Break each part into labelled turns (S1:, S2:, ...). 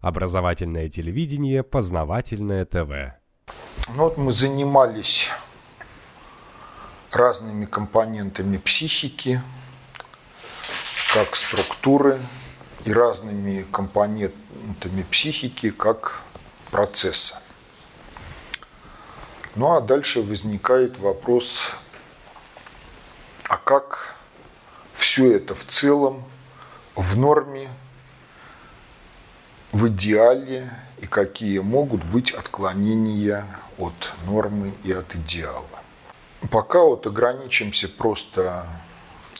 S1: Образовательное телевидение, познавательное ТВ.
S2: Ну вот мы занимались разными компонентами психики, как структуры, и разными компонентами психики, как процесса. Ну а дальше возникает вопрос, а как все это в целом в норме, в идеале и какие могут быть отклонения от нормы и от идеала. Пока вот ограничимся просто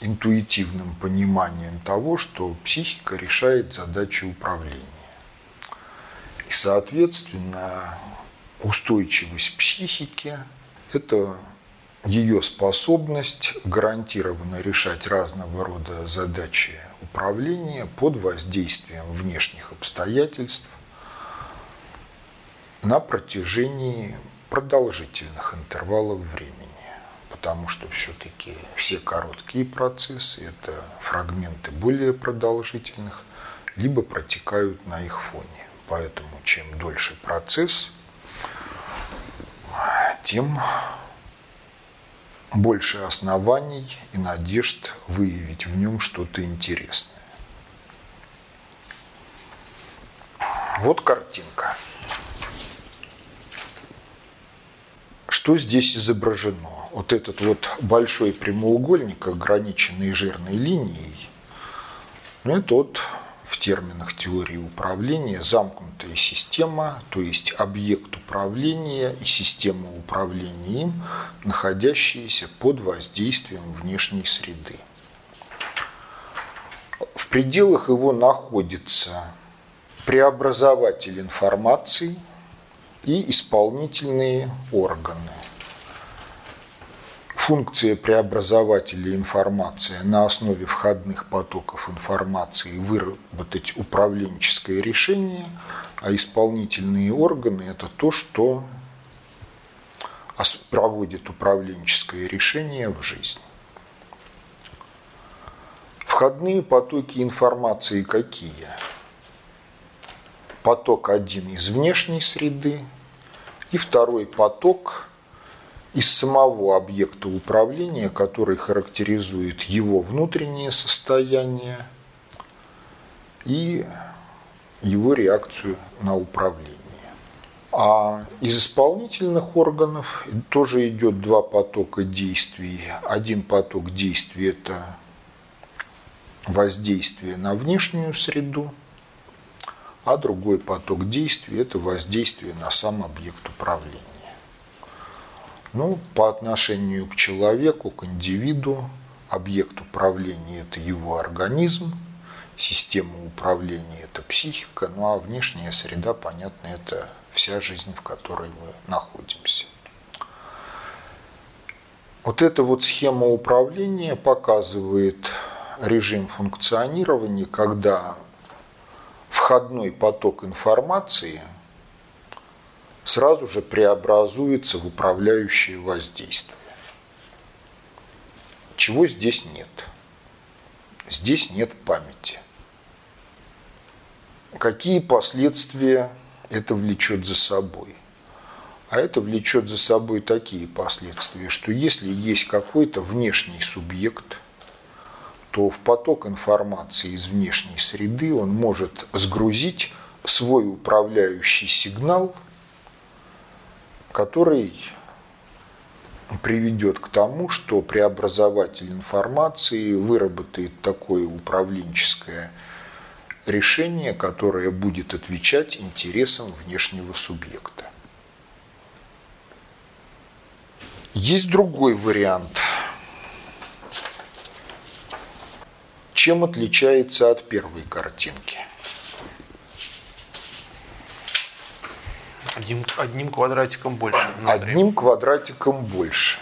S2: интуитивным пониманием того, что психика решает задачи управления. И, соответственно, устойчивость психики – это ее способность гарантированно решать разного рода задачи управления под воздействием внешних обстоятельств на протяжении продолжительных интервалов времени. Потому что все-таки все короткие процессы – это фрагменты более продолжительных, либо протекают на их фоне. Поэтому чем дольше процесс, тем больше оснований и надежд выявить в нем что-то интересное. Вот картинка. Что здесь изображено? Вот этот вот большой прямоугольник, ограниченный жирной линией, ну, это вот в терминах теории управления замкнутая система, то есть объект управления и система управления им, находящиеся под воздействием внешней среды. В пределах его находится преобразователь информации и исполнительные органы – функция преобразователя информации на основе входных потоков информации выработать управленческое решение, а исполнительные органы – это то, что проводит управленческое решение в жизни. Входные потоки информации какие? Поток один из внешней среды и второй поток из самого объекта управления, который характеризует его внутреннее состояние и его реакцию на управление. А из исполнительных органов тоже идет два потока действий. Один поток действий – это воздействие на внешнюю среду, а другой поток действий – это воздействие на сам объект управления. Ну, по отношению к человеку, к индивиду, объект управления – это его организм, система управления – это психика, ну а внешняя среда, понятно, это вся жизнь, в которой мы находимся. Вот эта вот схема управления показывает режим функционирования, когда входной поток информации – сразу же преобразуется в управляющее воздействие. Чего здесь нет? Здесь нет памяти. Какие последствия это влечет за собой? А это влечет за собой такие последствия, что если есть какой-то внешний субъект, то в поток информации из внешней среды он может сгрузить свой управляющий сигнал – который приведет к тому, что преобразователь информации выработает такое управленческое решение, которое будет отвечать интересам внешнего субъекта. Есть другой вариант. Чем отличается от первой картинки?
S3: Одним, одним квадратиком больше.
S2: Одним квадратиком больше.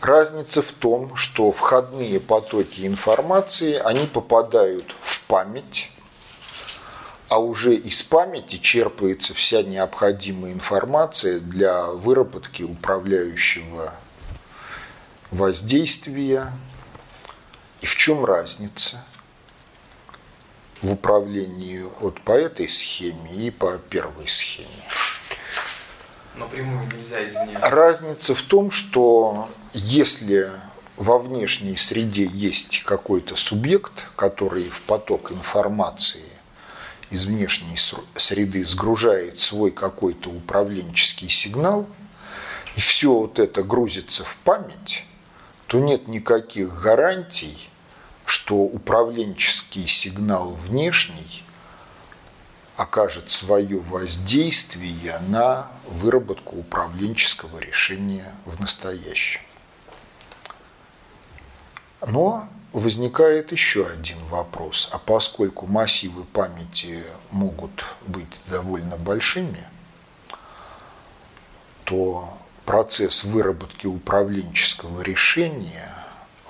S2: Разница в том, что входные потоки информации, они попадают в память, а уже из памяти черпается вся необходимая информация для выработки управляющего воздействия. И в чем разница? в управлении вот по этой схеме и по первой схеме.
S3: Напрямую нельзя извне.
S2: Разница в том, что если во внешней среде есть какой-то субъект, который в поток информации из внешней среды сгружает свой какой-то управленческий сигнал, и все вот это грузится в память, то нет никаких гарантий, что управленческий сигнал внешний окажет свое воздействие на выработку управленческого решения в настоящем. Но возникает еще один вопрос. А поскольку массивы памяти могут быть довольно большими, то процесс выработки управленческого решения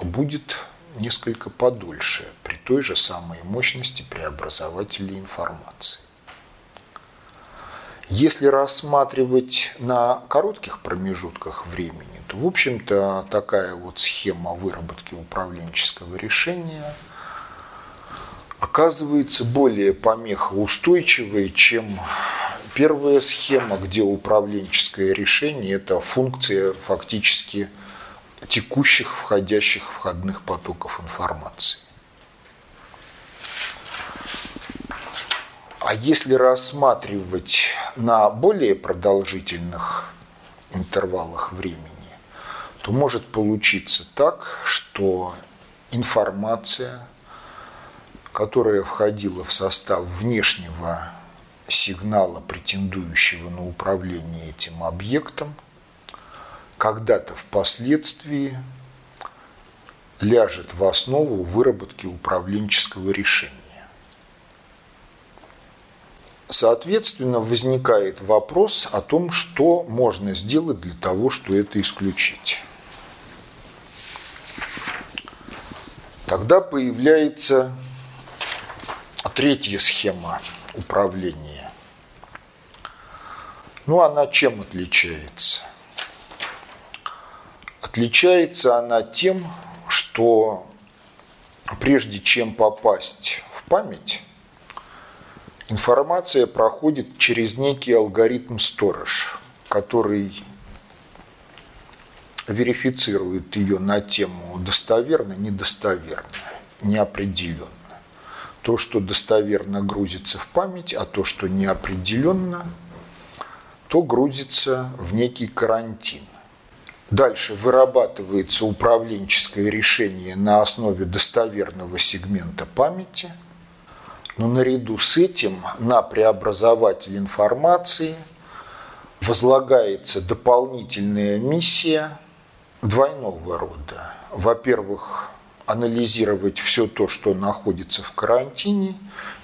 S2: будет несколько подольше при той же самой мощности преобразователей информации. Если рассматривать на коротких промежутках времени, то, в общем-то, такая вот схема выработки управленческого решения оказывается более помехоустойчивой, чем первая схема, где управленческое решение – это функция фактически текущих входящих входных потоков информации. А если рассматривать на более продолжительных интервалах времени, то может получиться так, что информация, которая входила в состав внешнего сигнала, претендующего на управление этим объектом, когда-то впоследствии ляжет в основу выработки управленческого решения. Соответственно, возникает вопрос о том, что можно сделать для того, чтобы это исключить. Тогда появляется третья схема управления. Ну, она чем отличается? Отличается она тем, что прежде чем попасть в память, Информация проходит через некий алгоритм сторож, который верифицирует ее на тему достоверно, недостоверно, неопределенно. То, что достоверно грузится в память, а то, что неопределенно, то грузится в некий карантин. Дальше вырабатывается управленческое решение на основе достоверного сегмента памяти – но наряду с этим на преобразователь информации возлагается дополнительная миссия двойного рода. Во-первых, анализировать все то, что находится в карантине,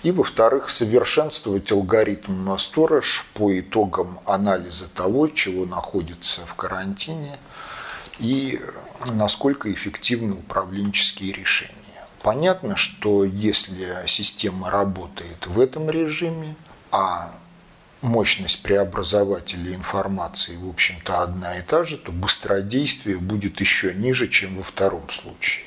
S2: и, во-вторых, совершенствовать алгоритм на сторож по итогам анализа того, чего находится в карантине, и насколько эффективны управленческие решения. Понятно, что если система работает в этом режиме, а мощность преобразователя информации, в общем-то, одна и та же, то быстродействие будет еще ниже, чем во втором случае.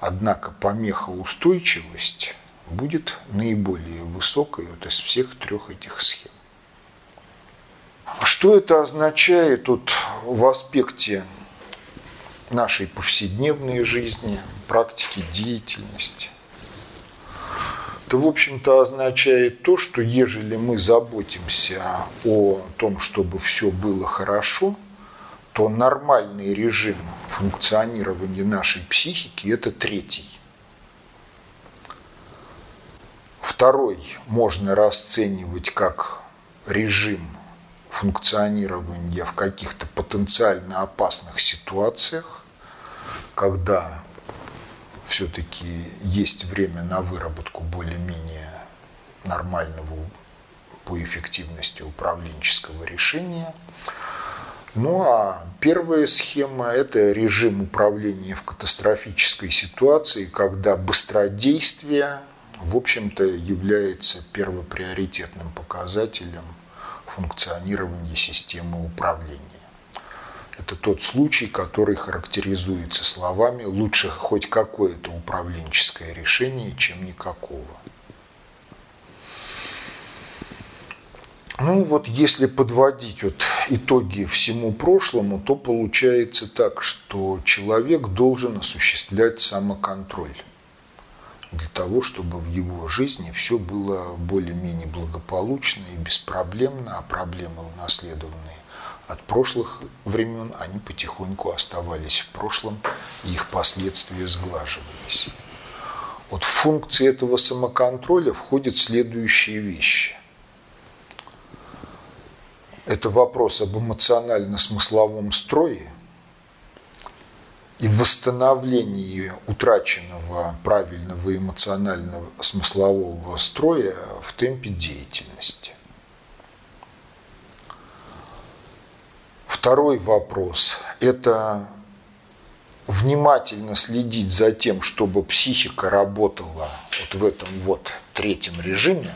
S2: Однако помехоустойчивость будет наиболее высокой вот из всех трех этих схем. Что это означает вот в аспекте нашей повседневной жизни, практики деятельности, то, в общем-то, означает то, что ежели мы заботимся о том, чтобы все было хорошо, то нормальный режим функционирования нашей психики – это третий. Второй можно расценивать как режим функционирования в каких-то потенциально опасных ситуациях, когда все-таки есть время на выработку более-менее нормального по эффективности управленческого решения. Ну а первая схема – это режим управления в катастрофической ситуации, когда быстродействие, в общем-то, является первоприоритетным показателем функционирования системы управления. Это тот случай, который характеризуется словами «лучше хоть какое-то управленческое решение, чем никакого». Ну вот если подводить вот итоги всему прошлому, то получается так, что человек должен осуществлять самоконтроль для того, чтобы в его жизни все было более-менее благополучно и беспроблемно, а проблемы унаследованные от прошлых времен, они потихоньку оставались в прошлом, и их последствия сглаживались. Вот в функции этого самоконтроля входят следующие вещи. Это вопрос об эмоционально-смысловом строе и восстановлении утраченного правильного эмоционального смыслового строя в темпе деятельности. Второй вопрос – это внимательно следить за тем, чтобы психика работала вот в этом вот третьем режиме,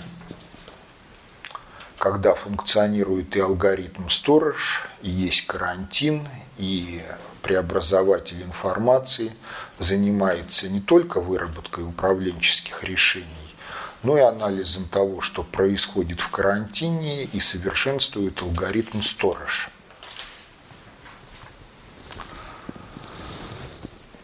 S2: когда функционирует и алгоритм сторож, и есть карантин, и преобразователь информации занимается не только выработкой управленческих решений, но и анализом того, что происходит в карантине, и совершенствует алгоритм сторож –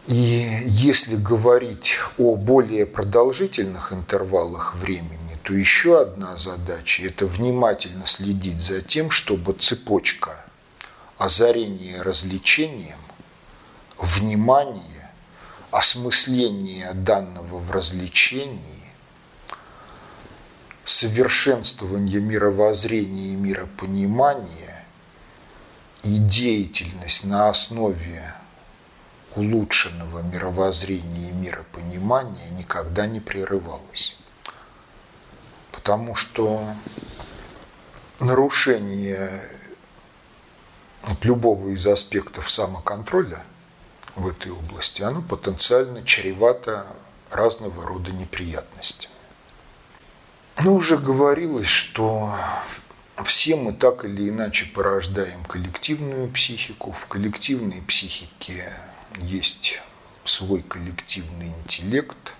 S2: И если говорить о более продолжительных интервалах времени, то еще одна задача – это внимательно следить за тем, чтобы цепочка озарения развлечением, внимание, осмысление данного в развлечении, совершенствование мировоззрения и миропонимания и деятельность на основе улучшенного мировоззрения и миропонимания никогда не прерывалось. Потому что нарушение любого из аспектов самоконтроля в этой области, оно потенциально чревато разного рода неприятностями. Ну, уже говорилось, что все мы так или иначе порождаем коллективную психику. В коллективной психике есть свой коллективный интеллект.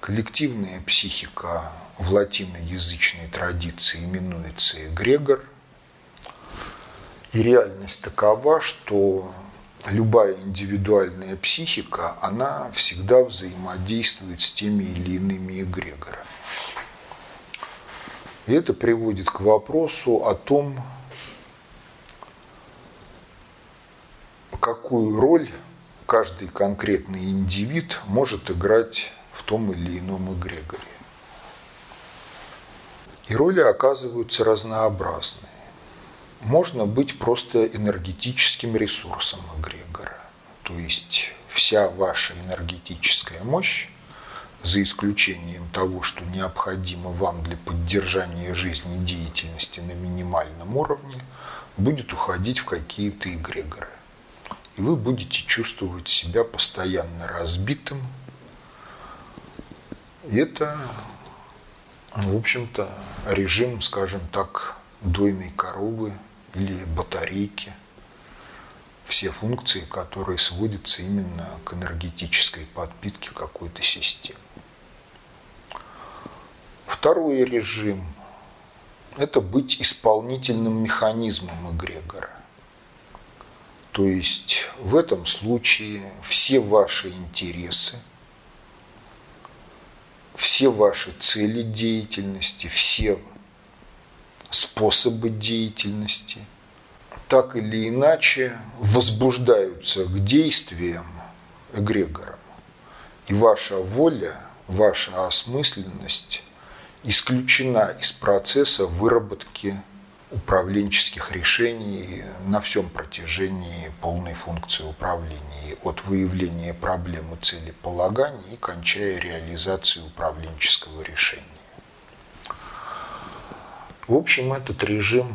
S2: Коллективная психика в латиноязычной традиции именуется эгрегор. И реальность такова, что любая индивидуальная психика, она всегда взаимодействует с теми или иными эгрегорами. И это приводит к вопросу о том, какую роль каждый конкретный индивид может играть в том или ином эгрегоре. И роли оказываются разнообразные. Можно быть просто энергетическим ресурсом эгрегора. То есть вся ваша энергетическая мощь, за исключением того, что необходимо вам для поддержания жизнедеятельности на минимальном уровне, будет уходить в какие-то эгрегоры и вы будете чувствовать себя постоянно разбитым. И это, в общем-то, режим, скажем так, дойной коровы или батарейки. Все функции, которые сводятся именно к энергетической подпитке какой-то системы. Второй режим – это быть исполнительным механизмом эгрегора. То есть в этом случае все ваши интересы, все ваши цели деятельности, все способы деятельности так или иначе возбуждаются к действиям эгрегором. И ваша воля, ваша осмысленность исключена из процесса выработки управленческих решений на всем протяжении полной функции управления, от выявления проблемы целеполагания и кончая реализацией управленческого решения. В общем, этот режим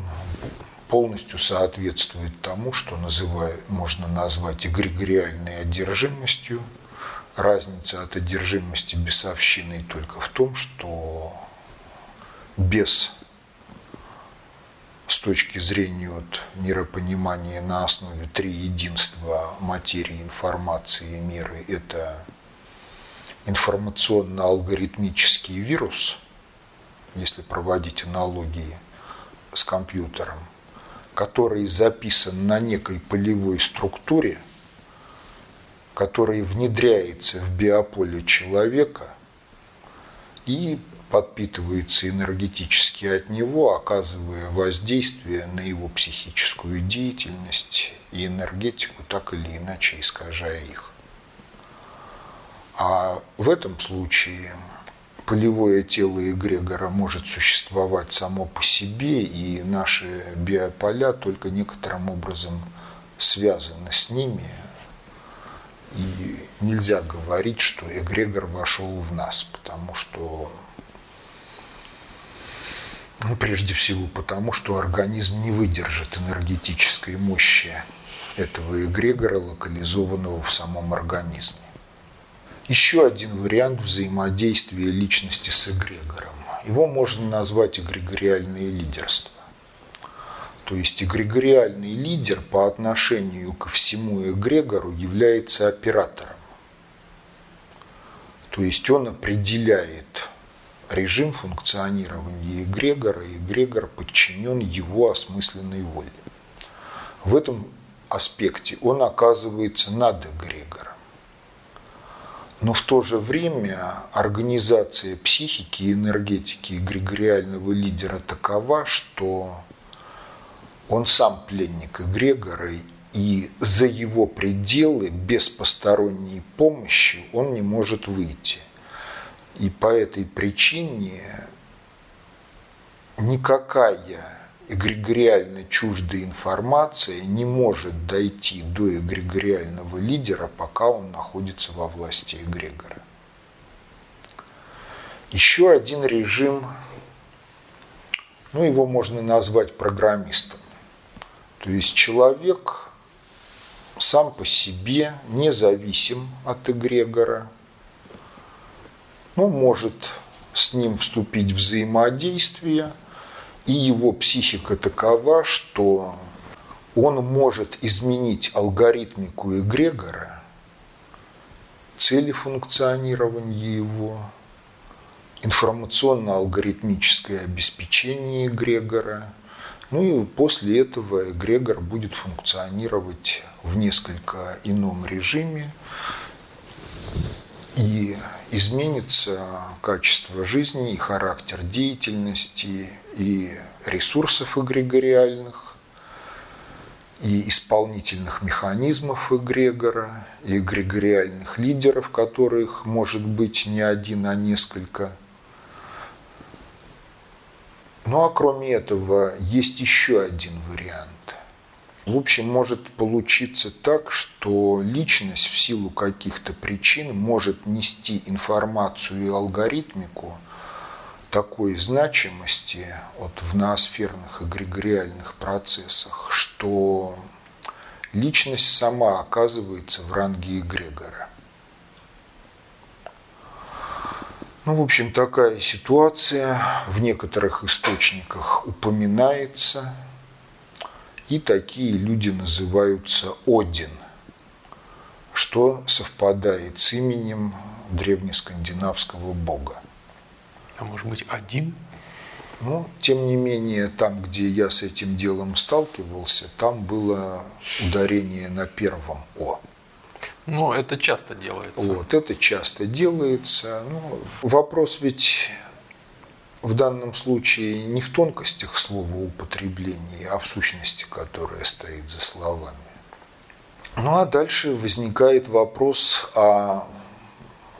S2: полностью соответствует тому, что называю, можно назвать эгрегориальной одержимостью. Разница от одержимости бесовщиной только в том, что без с точки зрения вот миропонимания на основе три единства материи, информации и меры – это информационно-алгоритмический вирус, если проводить аналогии с компьютером, который записан на некой полевой структуре, который внедряется в биополе человека и подпитывается энергетически от него, оказывая воздействие на его психическую деятельность и энергетику, так или иначе искажая их. А в этом случае полевое тело эгрегора может существовать само по себе, и наши биополя только некоторым образом связаны с ними. И нельзя говорить, что эгрегор вошел в нас, потому что ну, прежде всего потому, что организм не выдержит энергетической мощи этого эгрегора, локализованного в самом организме. Еще один вариант взаимодействия личности с эгрегором. Его можно назвать эгрегориальное лидерство. То есть эгрегориальный лидер по отношению ко всему эгрегору является оператором. То есть он определяет режим функционирования эгрегора, и эгрегор подчинен его осмысленной воле. В этом аспекте он оказывается над эгрегором. Но в то же время организация психики и энергетики эгрегориального лидера такова, что он сам пленник эгрегора, и за его пределы без посторонней помощи он не может выйти. И по этой причине никакая эгрегориально чуждая информация не может дойти до эгрегориального лидера, пока он находится во власти эгрегора. Еще один режим, ну его можно назвать программистом. То есть человек сам по себе независим от эгрегора, ну, может с ним вступить в взаимодействие – и его психика такова, что он может изменить алгоритмику эгрегора, цели функционирования его, информационно-алгоритмическое обеспечение эгрегора. Ну и после этого эгрегор будет функционировать в несколько ином режиме, и изменится качество жизни и характер деятельности и ресурсов эгрегориальных, и исполнительных механизмов эгрегора, и эгрегориальных лидеров, которых может быть не один, а несколько. Ну а кроме этого есть еще один вариант. В общем, может получиться так, что личность в силу каких-то причин может нести информацию и алгоритмику такой значимости вот, в ноосферных эгрегориальных процессах, что личность сама оказывается в ранге эгрегора. Ну, в общем, такая ситуация в некоторых источниках упоминается – и такие люди называются Один, что совпадает с именем древнескандинавского бога.
S3: А может быть один?
S2: Ну, тем не менее, там, где я с этим делом сталкивался, там было ударение на первом О.
S3: Ну, это часто делается.
S2: Вот, это часто делается. Ну, вопрос ведь в данном случае не в тонкостях слова употребления, а в сущности, которая стоит за словами. Ну а дальше возникает вопрос, а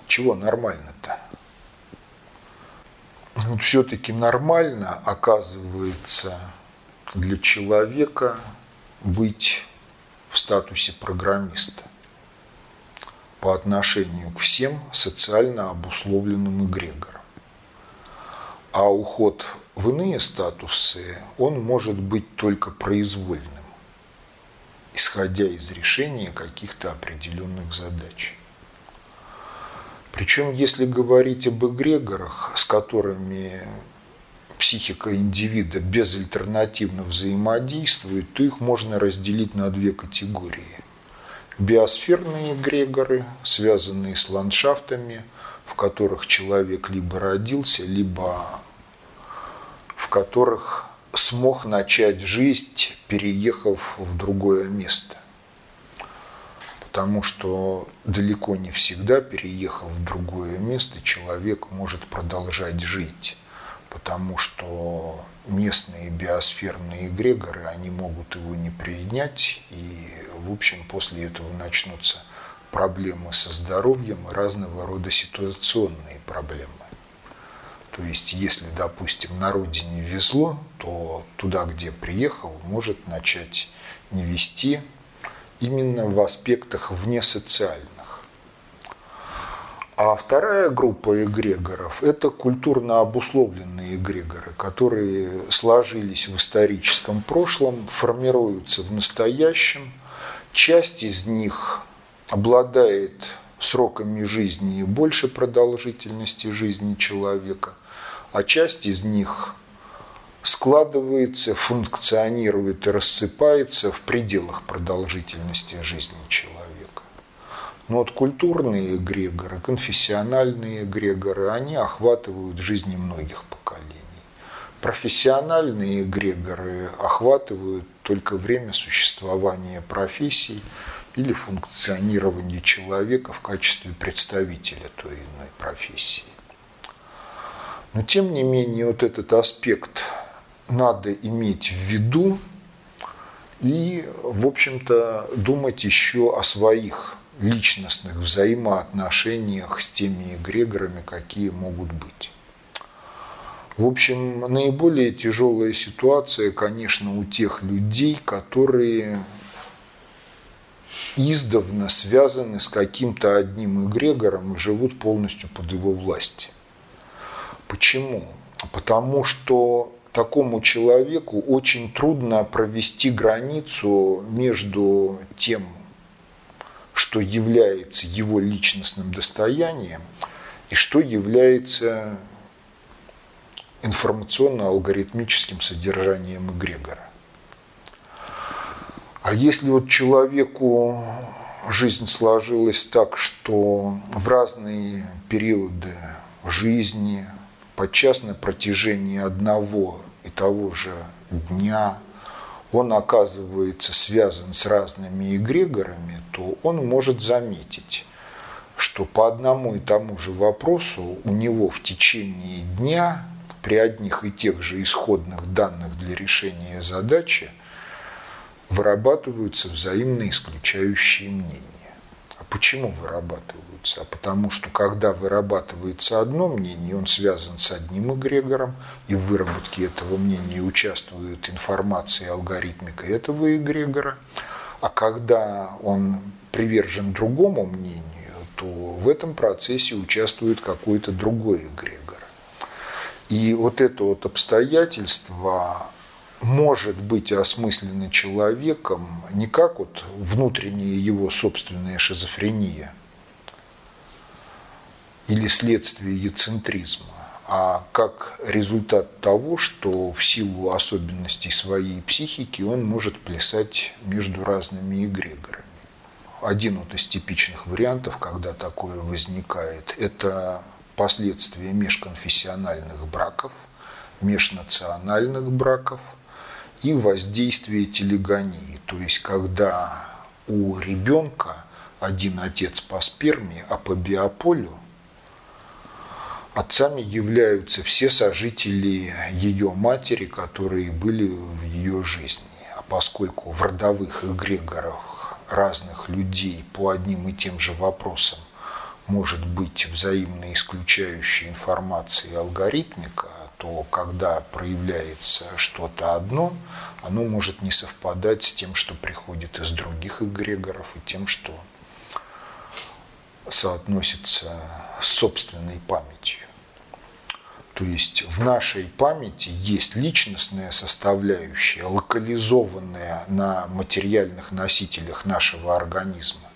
S2: чего нормально-то? Ну, все-таки нормально оказывается для человека быть в статусе программиста по отношению к всем социально обусловленным эгрегорам. А уход в иные статусы, он может быть только произвольным, исходя из решения каких-то определенных задач. Причем, если говорить об эгрегорах, с которыми психика индивида безальтернативно взаимодействует, то их можно разделить на две категории. Биосферные эгрегоры, связанные с ландшафтами, в которых человек либо родился, либо в которых смог начать жизнь, переехав в другое место. Потому что далеко не всегда, переехав в другое место, человек может продолжать жить. Потому что местные биосферные эгрегоры, они могут его не принять, и, в общем, после этого начнутся проблемы со здоровьем и разного рода ситуационные проблемы. То есть, если, допустим, на родине везло, то туда, где приехал, может начать не вести именно в аспектах вне социальных. А вторая группа эгрегоров – это культурно обусловленные эгрегоры, которые сложились в историческом прошлом, формируются в настоящем. Часть из них обладает сроками жизни больше продолжительности жизни человека – а часть из них складывается, функционирует и рассыпается в пределах продолжительности жизни человека. Но вот культурные эгрегоры, конфессиональные эгрегоры, они охватывают жизни многих поколений. Профессиональные эгрегоры охватывают только время существования профессий или функционирования человека в качестве представителя той или иной профессии. Но тем не менее вот этот аспект надо иметь в виду и, в общем-то, думать еще о своих личностных взаимоотношениях с теми эгрегорами, какие могут быть. В общем, наиболее тяжелая ситуация, конечно, у тех людей, которые издавна связаны с каким-то одним эгрегором и живут полностью под его властью. Почему? Потому что такому человеку очень трудно провести границу между тем, что является его личностным достоянием, и что является информационно-алгоритмическим содержанием эгрегора. А если вот человеку жизнь сложилась так, что в разные периоды жизни, подчас на протяжении одного и того же дня он оказывается связан с разными эгрегорами, то он может заметить, что по одному и тому же вопросу у него в течение дня при одних и тех же исходных данных для решения задачи вырабатываются взаимно исключающие мнения. Почему вырабатываются? а потому что когда вырабатывается одно мнение, он связан с одним эгрегором, и в выработке этого мнения участвует информация и алгоритмика этого эгрегора, а когда он привержен другому мнению, то в этом процессе участвует какой-то другой эгрегор. И вот это вот обстоятельство может быть осмыслено человеком не как вот внутренняя его собственная шизофрения – или следствие яцентризма, а как результат того, что в силу особенностей своей психики он может плясать между разными эгрегорами. Один вот из типичных вариантов, когда такое возникает, это последствия межконфессиональных браков, межнациональных браков и воздействие телегонии. То есть, когда у ребенка один отец по сперме, а по биополю Отцами являются все сожители ее матери, которые были в ее жизни. А поскольку в родовых эгрегорах разных людей по одним и тем же вопросам может быть взаимно исключающая информация алгоритмика, то когда проявляется что-то одно, оно может не совпадать с тем, что приходит из других эгрегоров, и тем, что соотносится с собственной памятью. То есть в нашей памяти есть личностная составляющая, локализованная на материальных носителях нашего организма,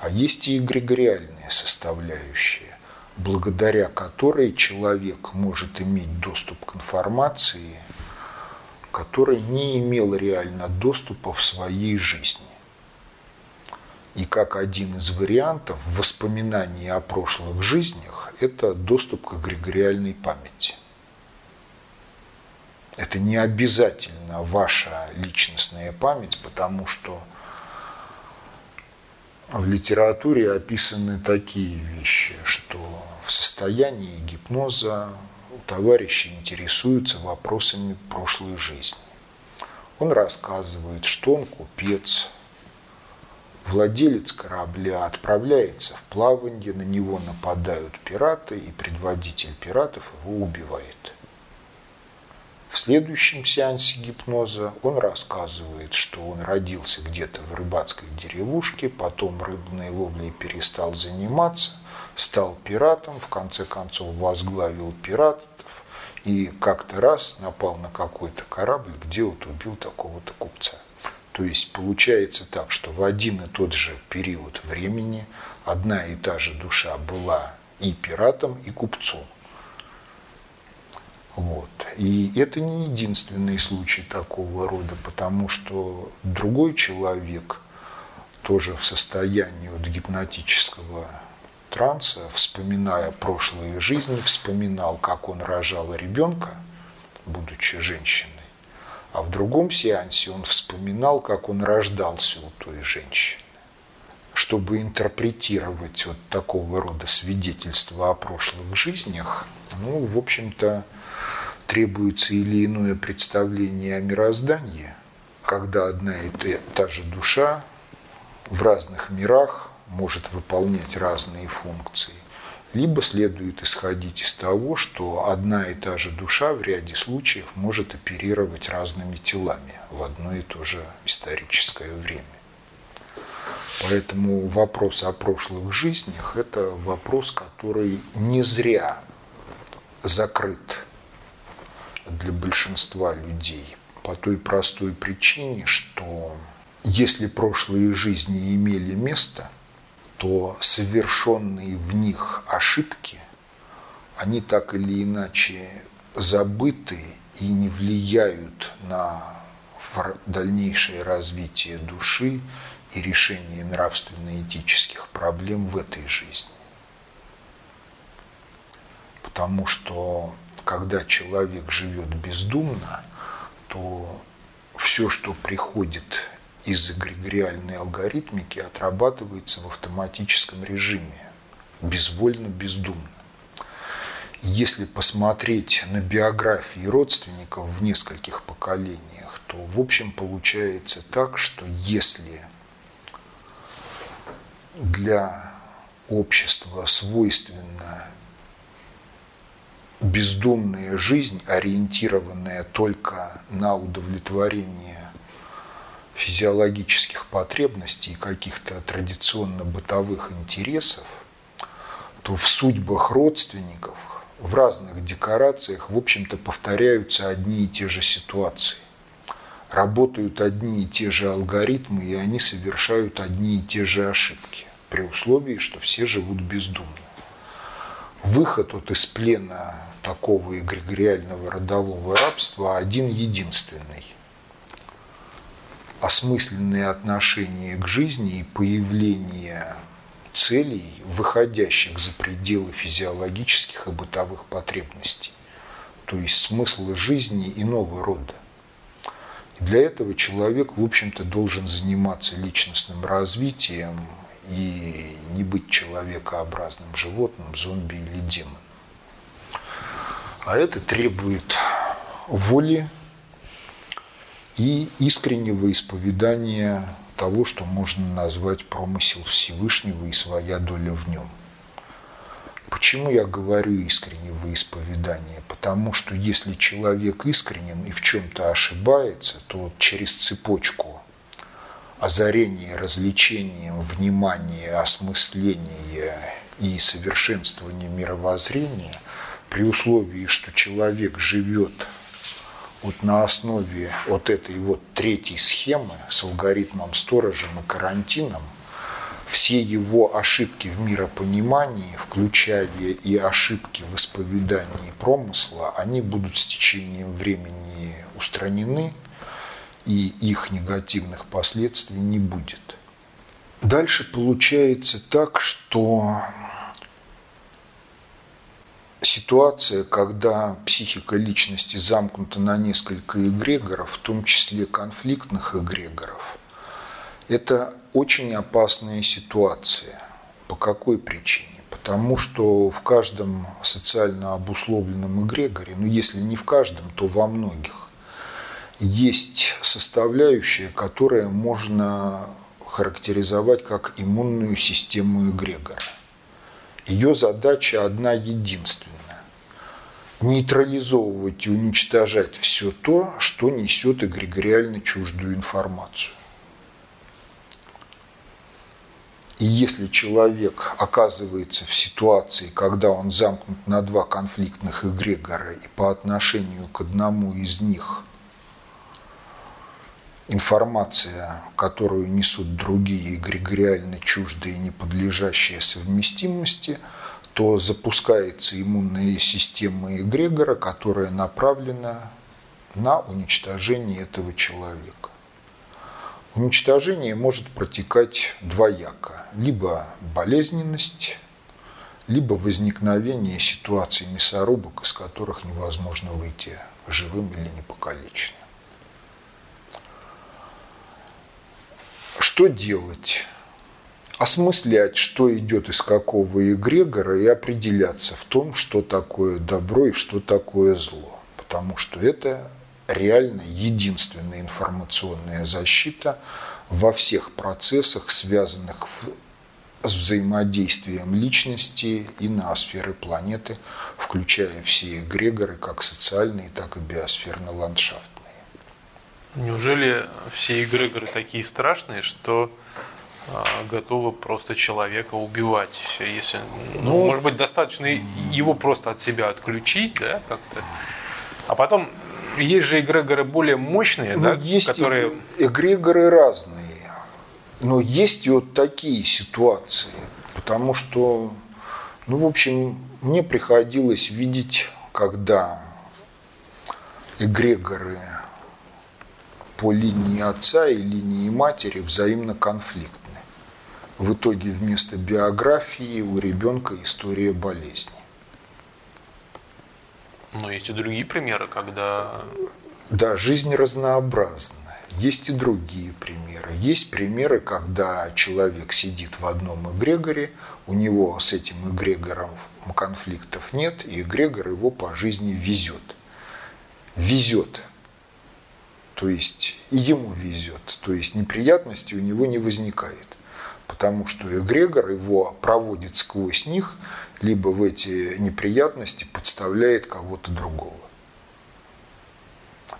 S2: а есть и эгрегориальная составляющая, благодаря которой человек может иметь доступ к информации, который не имел реально доступа в своей жизни. И как один из вариантов воспоминаний о прошлых жизнях – это доступ к эгрегориальной памяти. Это не обязательно ваша личностная память, потому что в литературе описаны такие вещи, что в состоянии гипноза у товарища интересуются вопросами прошлой жизни. Он рассказывает, что он купец, владелец корабля отправляется в плавание, на него нападают пираты, и предводитель пиратов его убивает. В следующем сеансе гипноза он рассказывает, что он родился где-то в рыбацкой деревушке, потом рыбной ловлей перестал заниматься, стал пиратом, в конце концов возглавил пиратов и как-то раз напал на какой-то корабль, где вот убил такого-то купца. То есть получается так, что в один и тот же период времени одна и та же душа была и пиратом, и купцом. Вот. И это не единственный случай такого рода, потому что другой человек тоже в состоянии вот гипнотического транса, вспоминая прошлые жизни, вспоминал, как он рожал ребенка, будучи женщиной, а в другом сеансе он вспоминал, как он рождался у той женщины. Чтобы интерпретировать вот такого рода свидетельства о прошлых жизнях, ну, в общем-то, требуется или иное представление о мироздании, когда одна и та же душа в разных мирах может выполнять разные функции, либо следует исходить из того, что одна и та же душа в ряде случаев может оперировать разными телами в одно и то же историческое время. Поэтому вопрос о прошлых жизнях – это вопрос, который не зря закрыт для большинства людей по той простой причине, что если прошлые жизни имели место, то совершенные в них ошибки, они так или иначе забыты и не влияют на дальнейшее развитие души и решение нравственно-этических проблем в этой жизни. Потому что когда человек живет бездумно, то все, что приходит из эгрегориальной алгоритмики, отрабатывается в автоматическом режиме, безвольно, бездумно. Если посмотреть на биографии родственников в нескольких поколениях, то в общем получается так, что если для общества свойственно бездумная жизнь, ориентированная только на удовлетворение физиологических потребностей и каких-то традиционно-бытовых интересов, то в судьбах родственников в разных декорациях, в общем-то, повторяются одни и те же ситуации. Работают одни и те же алгоритмы, и они совершают одни и те же ошибки, при условии, что все живут бездумно. Выход вот из плена такого эгрегориального родового рабства один единственный. Осмысленные отношения к жизни и появление целей, выходящих за пределы физиологических и бытовых потребностей, то есть смысла жизни иного рода. И для этого человек, в общем-то, должен заниматься личностным развитием и не быть человекообразным животным, зомби или демоном. А это требует воли и искреннего исповедания того, что можно назвать промысел Всевышнего и своя доля в нем. Почему я говорю искреннего исповедания? Потому что если человек искренен и в чем-то ошибается, то через цепочку озарения, развлечения, внимания, осмысления и совершенствования мировоззрения – при условии, что человек живет вот на основе вот этой вот третьей схемы с алгоритмом сторожем и карантином, все его ошибки в миропонимании, включая и ошибки в исповедании промысла, они будут с течением времени устранены, и их негативных последствий не будет. Дальше получается так, что ситуация, когда психика личности замкнута на несколько эгрегоров, в том числе конфликтных эгрегоров, это очень опасная ситуация. По какой причине? Потому что в каждом социально обусловленном эгрегоре, ну если не в каждом, то во многих, есть составляющая, которая можно характеризовать как иммунную систему эгрегора. Ее задача одна единственная – нейтрализовывать и уничтожать все то, что несет эгрегориально чуждую информацию. И если человек оказывается в ситуации, когда он замкнут на два конфликтных эгрегора, и по отношению к одному из них информация, которую несут другие эгрегориально чуждые, не подлежащие совместимости, то запускается иммунная система эгрегора, которая направлена на уничтожение этого человека. Уничтожение может протекать двояко. Либо болезненность, либо возникновение ситуаций мясорубок, из которых невозможно выйти живым или непокалеченным. Что делать? Осмыслять, что идет из какого эгрегора и определяться в том, что такое добро и что такое зло. Потому что это реально единственная информационная защита во всех процессах, связанных с взаимодействием личности и ноосферы планеты, включая все эгрегоры, как социальные, так и биосферно-ландшафтные.
S3: Неужели все эгрегоры такие страшные, что готовы просто человека убивать. Если, ну, ну, может быть, достаточно его просто от себя отключить, да, как-то. А потом есть же эгрегоры более мощные, ну, да,
S2: есть которые... эгрегоры разные. Но есть и вот такие ситуации. Потому что, ну, в общем, мне приходилось видеть, когда эгрегоры по линии отца и линии матери взаимно конфликтны. В итоге вместо биографии у ребенка история болезни.
S3: Но есть и другие примеры, когда...
S2: Да, жизнь разнообразна. Есть и другие примеры. Есть примеры, когда человек сидит в одном эгрегоре, у него с этим эгрегором конфликтов нет, и эгрегор его по жизни везет. Везет. То есть и ему везет. То есть неприятностей у него не возникает. Потому что эгрегор его проводит сквозь них либо в эти неприятности подставляет кого-то другого.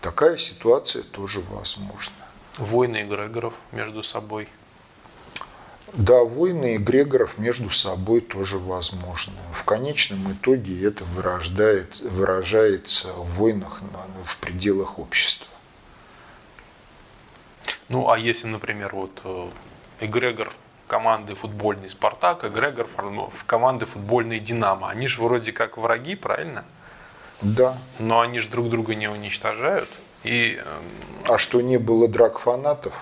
S2: Такая ситуация тоже возможна.
S3: Войны эгрегоров между собой.
S2: Да, войны эгрегоров между собой тоже возможны. В конечном итоге это вырождает, выражается в войнах в пределах общества.
S3: Ну, а если, например, вот э, эгрегор команды футбольный «Спартак», Эгрегор в команды футбольной «Динамо». Они же вроде как враги, правильно?
S2: Да.
S3: Но они же друг друга не уничтожают. И... Эм,
S2: а что, не было драк фанатов?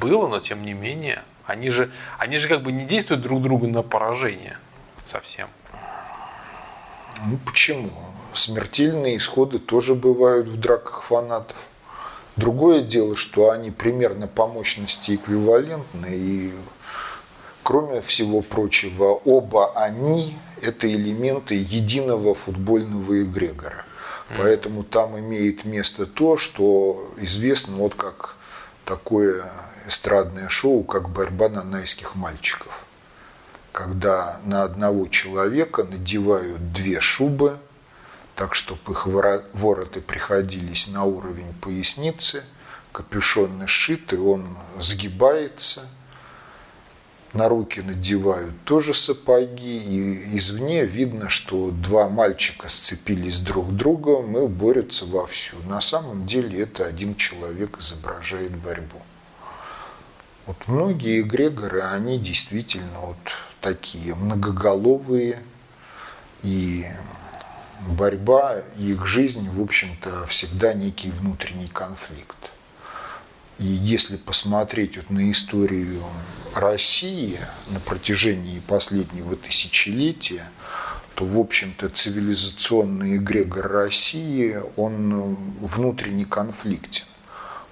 S3: Было, но тем не менее. Они же, они же как бы не действуют друг другу на поражение совсем.
S2: Ну почему? Смертельные исходы тоже бывают в драках фанатов. Другое дело, что они примерно по мощности эквивалентны и Кроме всего прочего, оба они – это элементы единого футбольного эгрегора. Поэтому там имеет место то, что известно вот как такое эстрадное шоу, как борьба нанайских мальчиков. Когда на одного человека надевают две шубы, так, чтобы их вороты приходились на уровень поясницы, капюшон нашит, и он сгибается – на руки надевают тоже сапоги, и извне видно, что два мальчика сцепились друг с другом и борются вовсю. На самом деле это один человек изображает борьбу. Вот многие эгрегоры, они действительно вот такие многоголовые, и борьба, их жизнь, в общем-то, всегда некий внутренний конфликт. И если посмотреть вот на историю России на протяжении последнего тысячелетия, то, в общем-то, цивилизационный эгрегор России, он внутренне конфликтен.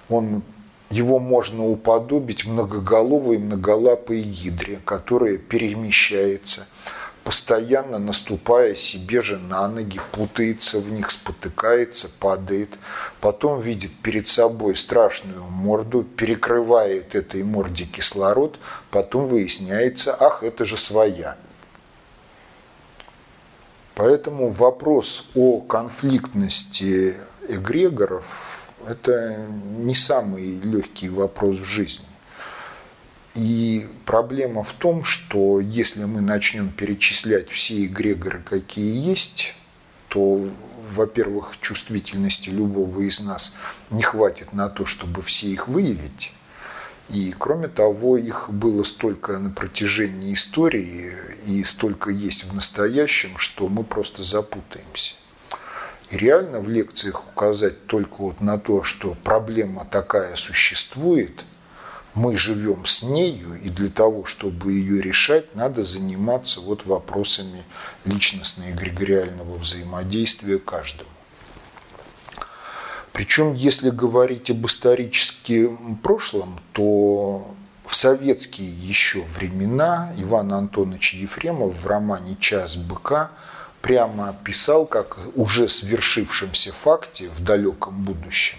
S2: Он, его можно уподобить многоголовой, многолапой гидре, которая перемещается – постоянно наступая себе же на ноги, путается в них, спотыкается, падает, потом видит перед собой страшную морду, перекрывает этой морде кислород, потом выясняется, ах, это же своя. Поэтому вопрос о конфликтности эгрегоров – это не самый легкий вопрос в жизни. И проблема в том, что если мы начнем перечислять все эгрегоры, какие есть, то, во-первых, чувствительности любого из нас не хватит на то, чтобы все их выявить. И, кроме того, их было столько на протяжении истории и столько есть в настоящем, что мы просто запутаемся. И реально в лекциях указать только вот на то, что проблема такая существует – мы живем с нею, и для того, чтобы ее решать, надо заниматься вот вопросами личностного и эгрегориального взаимодействия каждому. Причем, если говорить об историческом прошлом, то в советские еще времена Иван Антонович Ефремов в романе «Час быка» прямо описал, как уже свершившемся факте в далеком будущем,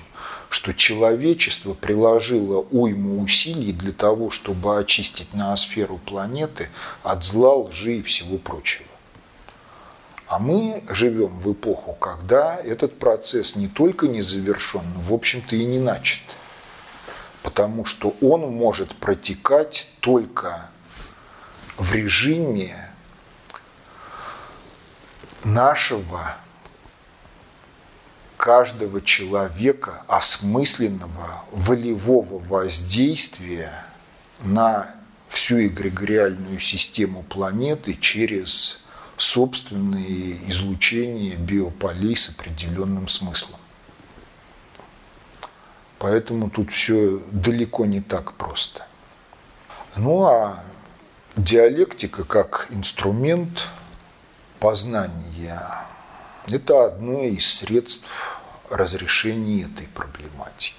S2: что человечество приложило уйму усилий для того, чтобы очистить ноосферу планеты от зла, лжи и всего прочего. А мы живем в эпоху, когда этот процесс не только не завершен, но, в общем-то, и не начат. Потому что он может протекать только в режиме нашего каждого человека осмысленного волевого воздействия на всю эгрегориальную систему планеты через собственные излучения биополей с определенным смыслом. Поэтому тут все далеко не так просто. Ну а диалектика как инструмент познания – это одно из средств разрешения этой проблематики.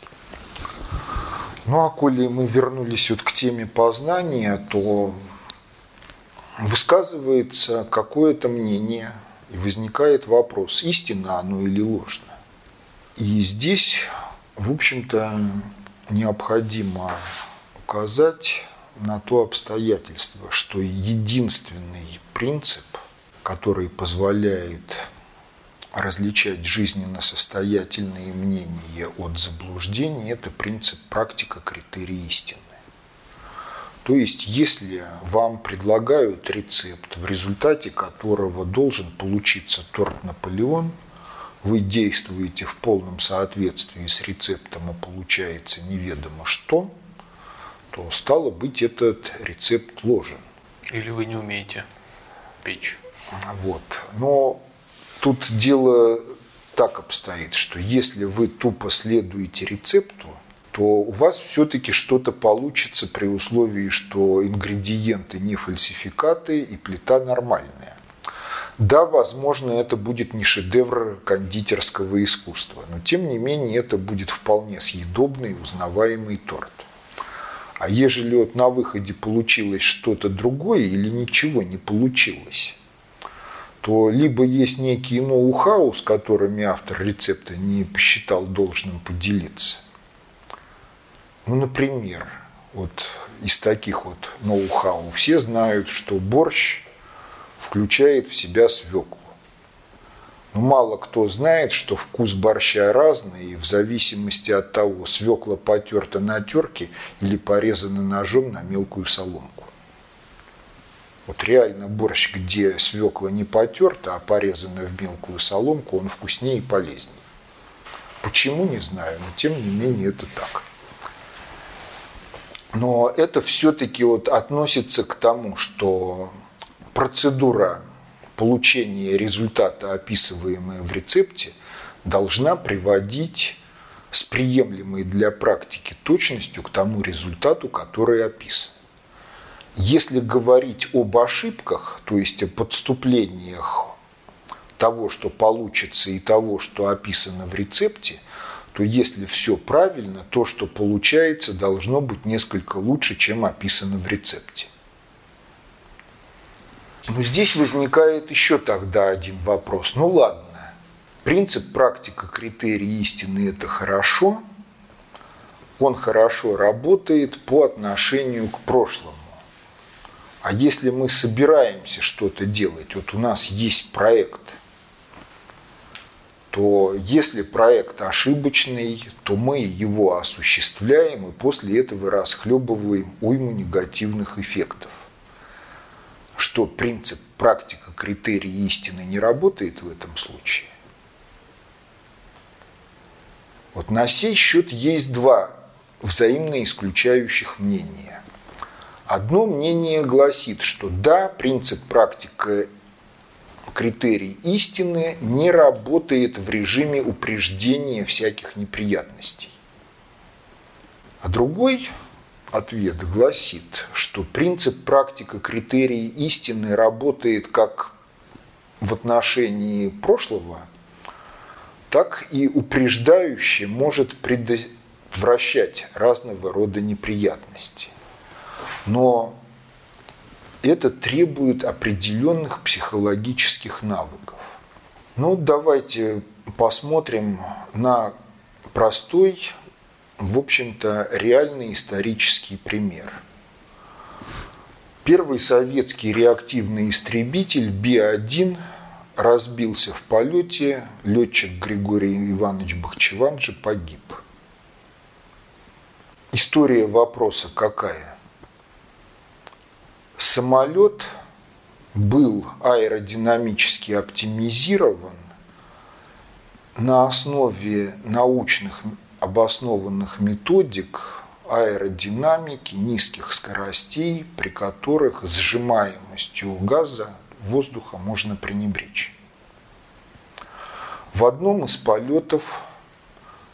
S2: Ну а коли мы вернулись вот к теме познания, то высказывается какое-то мнение, и возникает вопрос, истинно оно или ложно. И здесь, в общем-то, необходимо указать на то обстоятельство, что единственный принцип, который позволяет различать жизненно состоятельные мнения от заблуждений, это принцип практика критерии истины. То есть, если вам предлагают рецепт, в результате которого должен получиться торт Наполеон, вы действуете в полном соответствии с рецептом, и получается неведомо что, то стало быть этот рецепт ложен.
S3: Или вы не умеете печь.
S2: Вот. Но Тут дело так обстоит, что если вы тупо следуете рецепту, то у вас все-таки что-то получится при условии, что ингредиенты не фальсификаты и плита нормальная. Да, возможно, это будет не шедевр кондитерского искусства, но тем не менее это будет вполне съедобный узнаваемый торт. А ежели вот на выходе получилось что-то другое или ничего не получилось, то либо есть некие ноу-хау, с которыми автор рецепта не посчитал должным поделиться. Ну, например, вот из таких вот ноу-хау все знают, что борщ включает в себя свеклу. Но мало кто знает, что вкус борща разный, и в зависимости от того, свекла потерта на терке или порезана ножом на мелкую соломку. Вот реально борщ, где свекла не потерта, а порезана в мелкую соломку, он вкуснее и полезнее. Почему, не знаю, но тем не менее это так. Но это все-таки вот относится к тому, что процедура получения результата, описываемая в рецепте, должна приводить с приемлемой для практики точностью к тому результату, который описан. Если говорить об ошибках, то есть о подступлениях того, что получится, и того, что описано в рецепте, то если все правильно, то, что получается, должно быть несколько лучше, чем описано в рецепте. Но здесь возникает еще тогда один вопрос. Ну ладно, принцип, практика, критерии истины – это хорошо, он хорошо работает по отношению к прошлому. А если мы собираемся что-то делать, вот у нас есть проект, то если проект ошибочный, то мы его осуществляем и после этого расхлебываем уйму негативных эффектов. Что принцип практика критерий истины не работает в этом случае? Вот на сей счет есть два взаимно исключающих мнения. Одно мнение гласит, что да, принцип практика критерий истины не работает в режиме упреждения всяких неприятностей. А другой ответ гласит, что принцип практика критерий истины работает как в отношении прошлого, так и упреждающе может предотвращать разного рода неприятности. Но это требует определенных психологических навыков. Ну, давайте посмотрим на простой, в общем-то, реальный исторический пример. Первый советский реактивный истребитель Би-1 разбился в полете, летчик Григорий Иванович Бахчеванджи погиб. История вопроса какая? Самолет был аэродинамически оптимизирован на основе научных обоснованных методик аэродинамики низких скоростей, при которых сжимаемостью газа воздуха можно пренебречь. В одном из полетов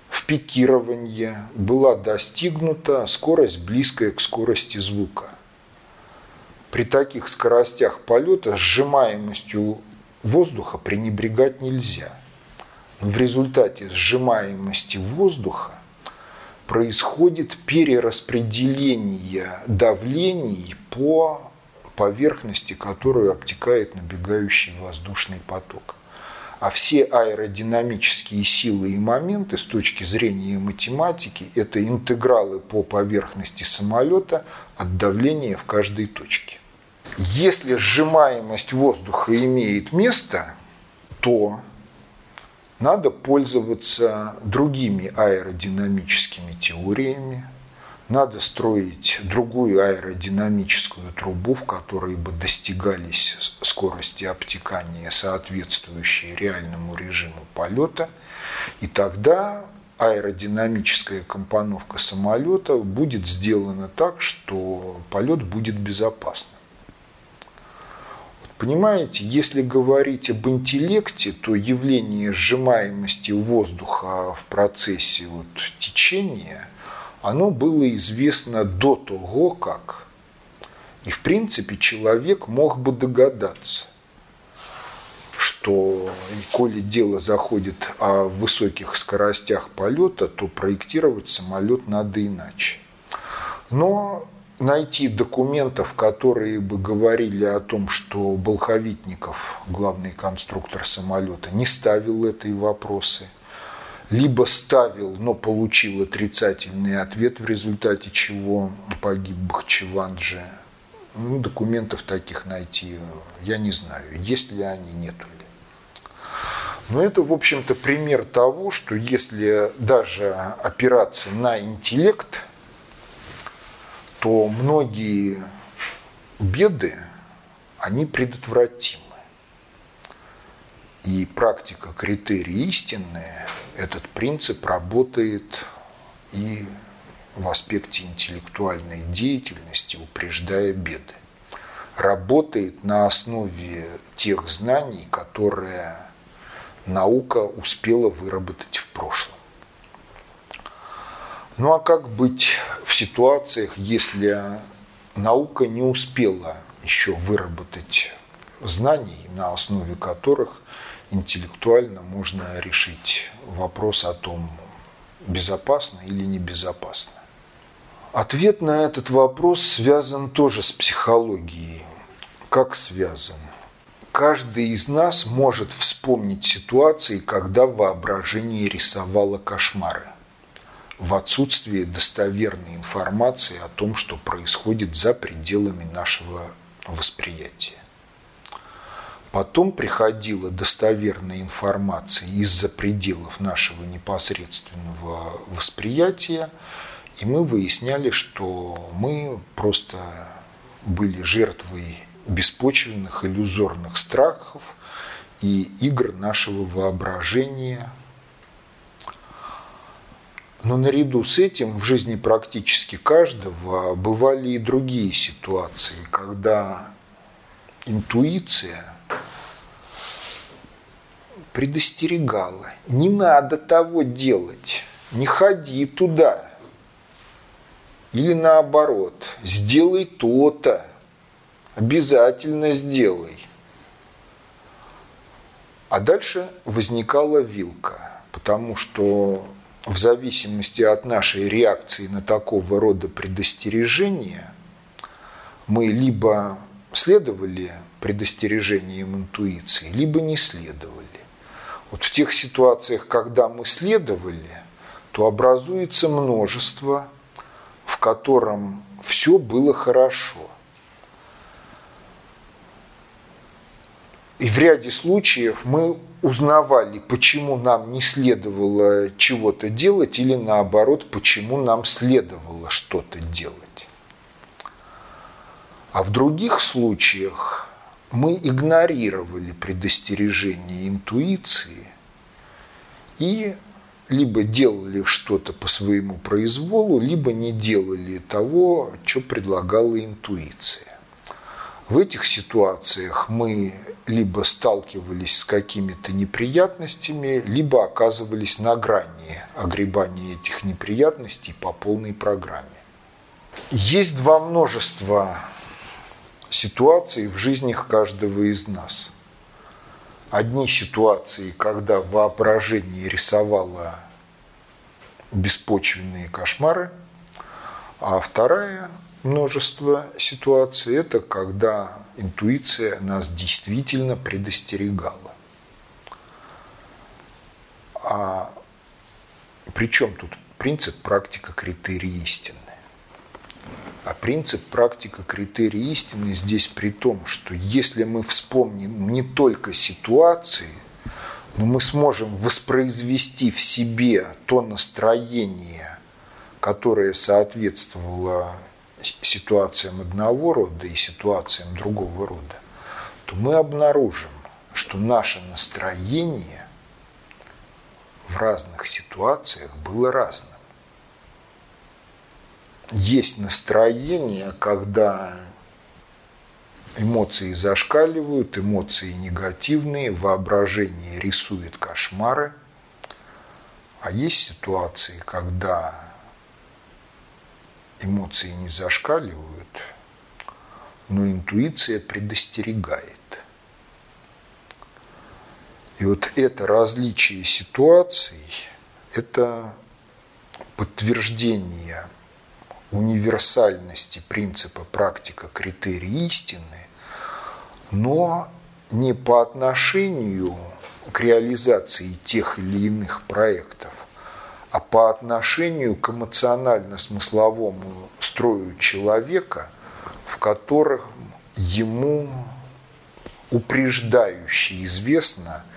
S2: в пикировании была достигнута скорость, близкая к скорости звука. При таких скоростях полета сжимаемостью воздуха пренебрегать нельзя. Но в результате сжимаемости воздуха происходит перераспределение давлений по поверхности, которую обтекает набегающий воздушный поток. А все аэродинамические силы и моменты с точки зрения математики – это интегралы по поверхности самолета от давления в каждой точке. Если сжимаемость воздуха имеет место, то надо пользоваться другими аэродинамическими теориями, надо строить другую аэродинамическую трубу, в которой бы достигались скорости обтекания, соответствующие реальному режиму полета, и тогда аэродинамическая компоновка самолета будет сделана так, что полет будет безопасным. Понимаете, если говорить об интеллекте, то явление сжимаемости воздуха в процессе вот течения – оно было известно до того, как. И в принципе человек мог бы догадаться, что коли дело заходит о высоких скоростях полета, то проектировать самолет надо иначе. Но найти документов, которые бы говорили о том, что Болховитников, главный конструктор самолета, не ставил этой вопросы – либо ставил, но получил отрицательный ответ, в результате чего погиб Бахчеванджи. Ну, документов таких найти я не знаю, есть ли они, нету ли. Но это, в общем-то, пример того, что если даже опираться на интеллект, то многие беды, они предотвратимы. И практика критерии истинные, этот принцип работает и в аспекте интеллектуальной деятельности, упреждая беды. Работает на основе тех знаний, которые наука успела выработать в прошлом. Ну а как быть в ситуациях, если наука не успела еще выработать знаний, на основе которых интеллектуально можно решить вопрос о том, безопасно или небезопасно. Ответ на этот вопрос связан тоже с психологией. Как связан? Каждый из нас может вспомнить ситуации, когда воображение рисовало кошмары в отсутствии достоверной информации о том, что происходит за пределами нашего восприятия. Потом приходила достоверная информация из-за пределов нашего непосредственного восприятия, и мы выясняли, что мы просто были жертвой беспочвенных иллюзорных страхов и игр нашего воображения. Но наряду с этим в жизни практически каждого бывали и другие ситуации, когда интуиция – предостерегала. Не надо того делать, не ходи туда. Или наоборот, сделай то-то, обязательно сделай. А дальше возникала вилка, потому что в зависимости от нашей реакции на такого рода предостережения мы либо следовали предостережениям интуиции, либо не следовали. Вот в тех ситуациях, когда мы следовали, то образуется множество, в котором все было хорошо. И в ряде случаев мы узнавали, почему нам не следовало чего-то делать, или наоборот, почему нам следовало что-то делать. А в других случаях мы игнорировали предостережение интуиции и либо делали что-то по своему произволу, либо не делали того, что предлагала интуиция. В этих ситуациях мы либо сталкивались с какими-то неприятностями, либо оказывались на грани огребания этих неприятностей по полной программе. Есть два множества ситуаций в жизнях каждого из нас. Одни ситуации, когда воображение рисовало беспочвенные кошмары, а второе множество ситуаций – это когда интуиция нас действительно предостерегала. А при чем тут принцип практика критерий истины? А принцип практика критерий истины здесь при том, что если мы вспомним не только ситуации, но мы сможем воспроизвести в себе то настроение, которое соответствовало ситуациям одного рода и ситуациям другого рода, то мы обнаружим, что наше настроение в разных ситуациях было разным есть настроение, когда эмоции зашкаливают, эмоции негативные, воображение рисует кошмары. А есть ситуации, когда эмоции не зашкаливают, но интуиция предостерегает. И вот это различие ситуаций – это подтверждение универсальности принципа практика критерий истины, но не по отношению к реализации тех или иных проектов, а по отношению к эмоционально-смысловому строю человека, в котором ему упреждающе известно –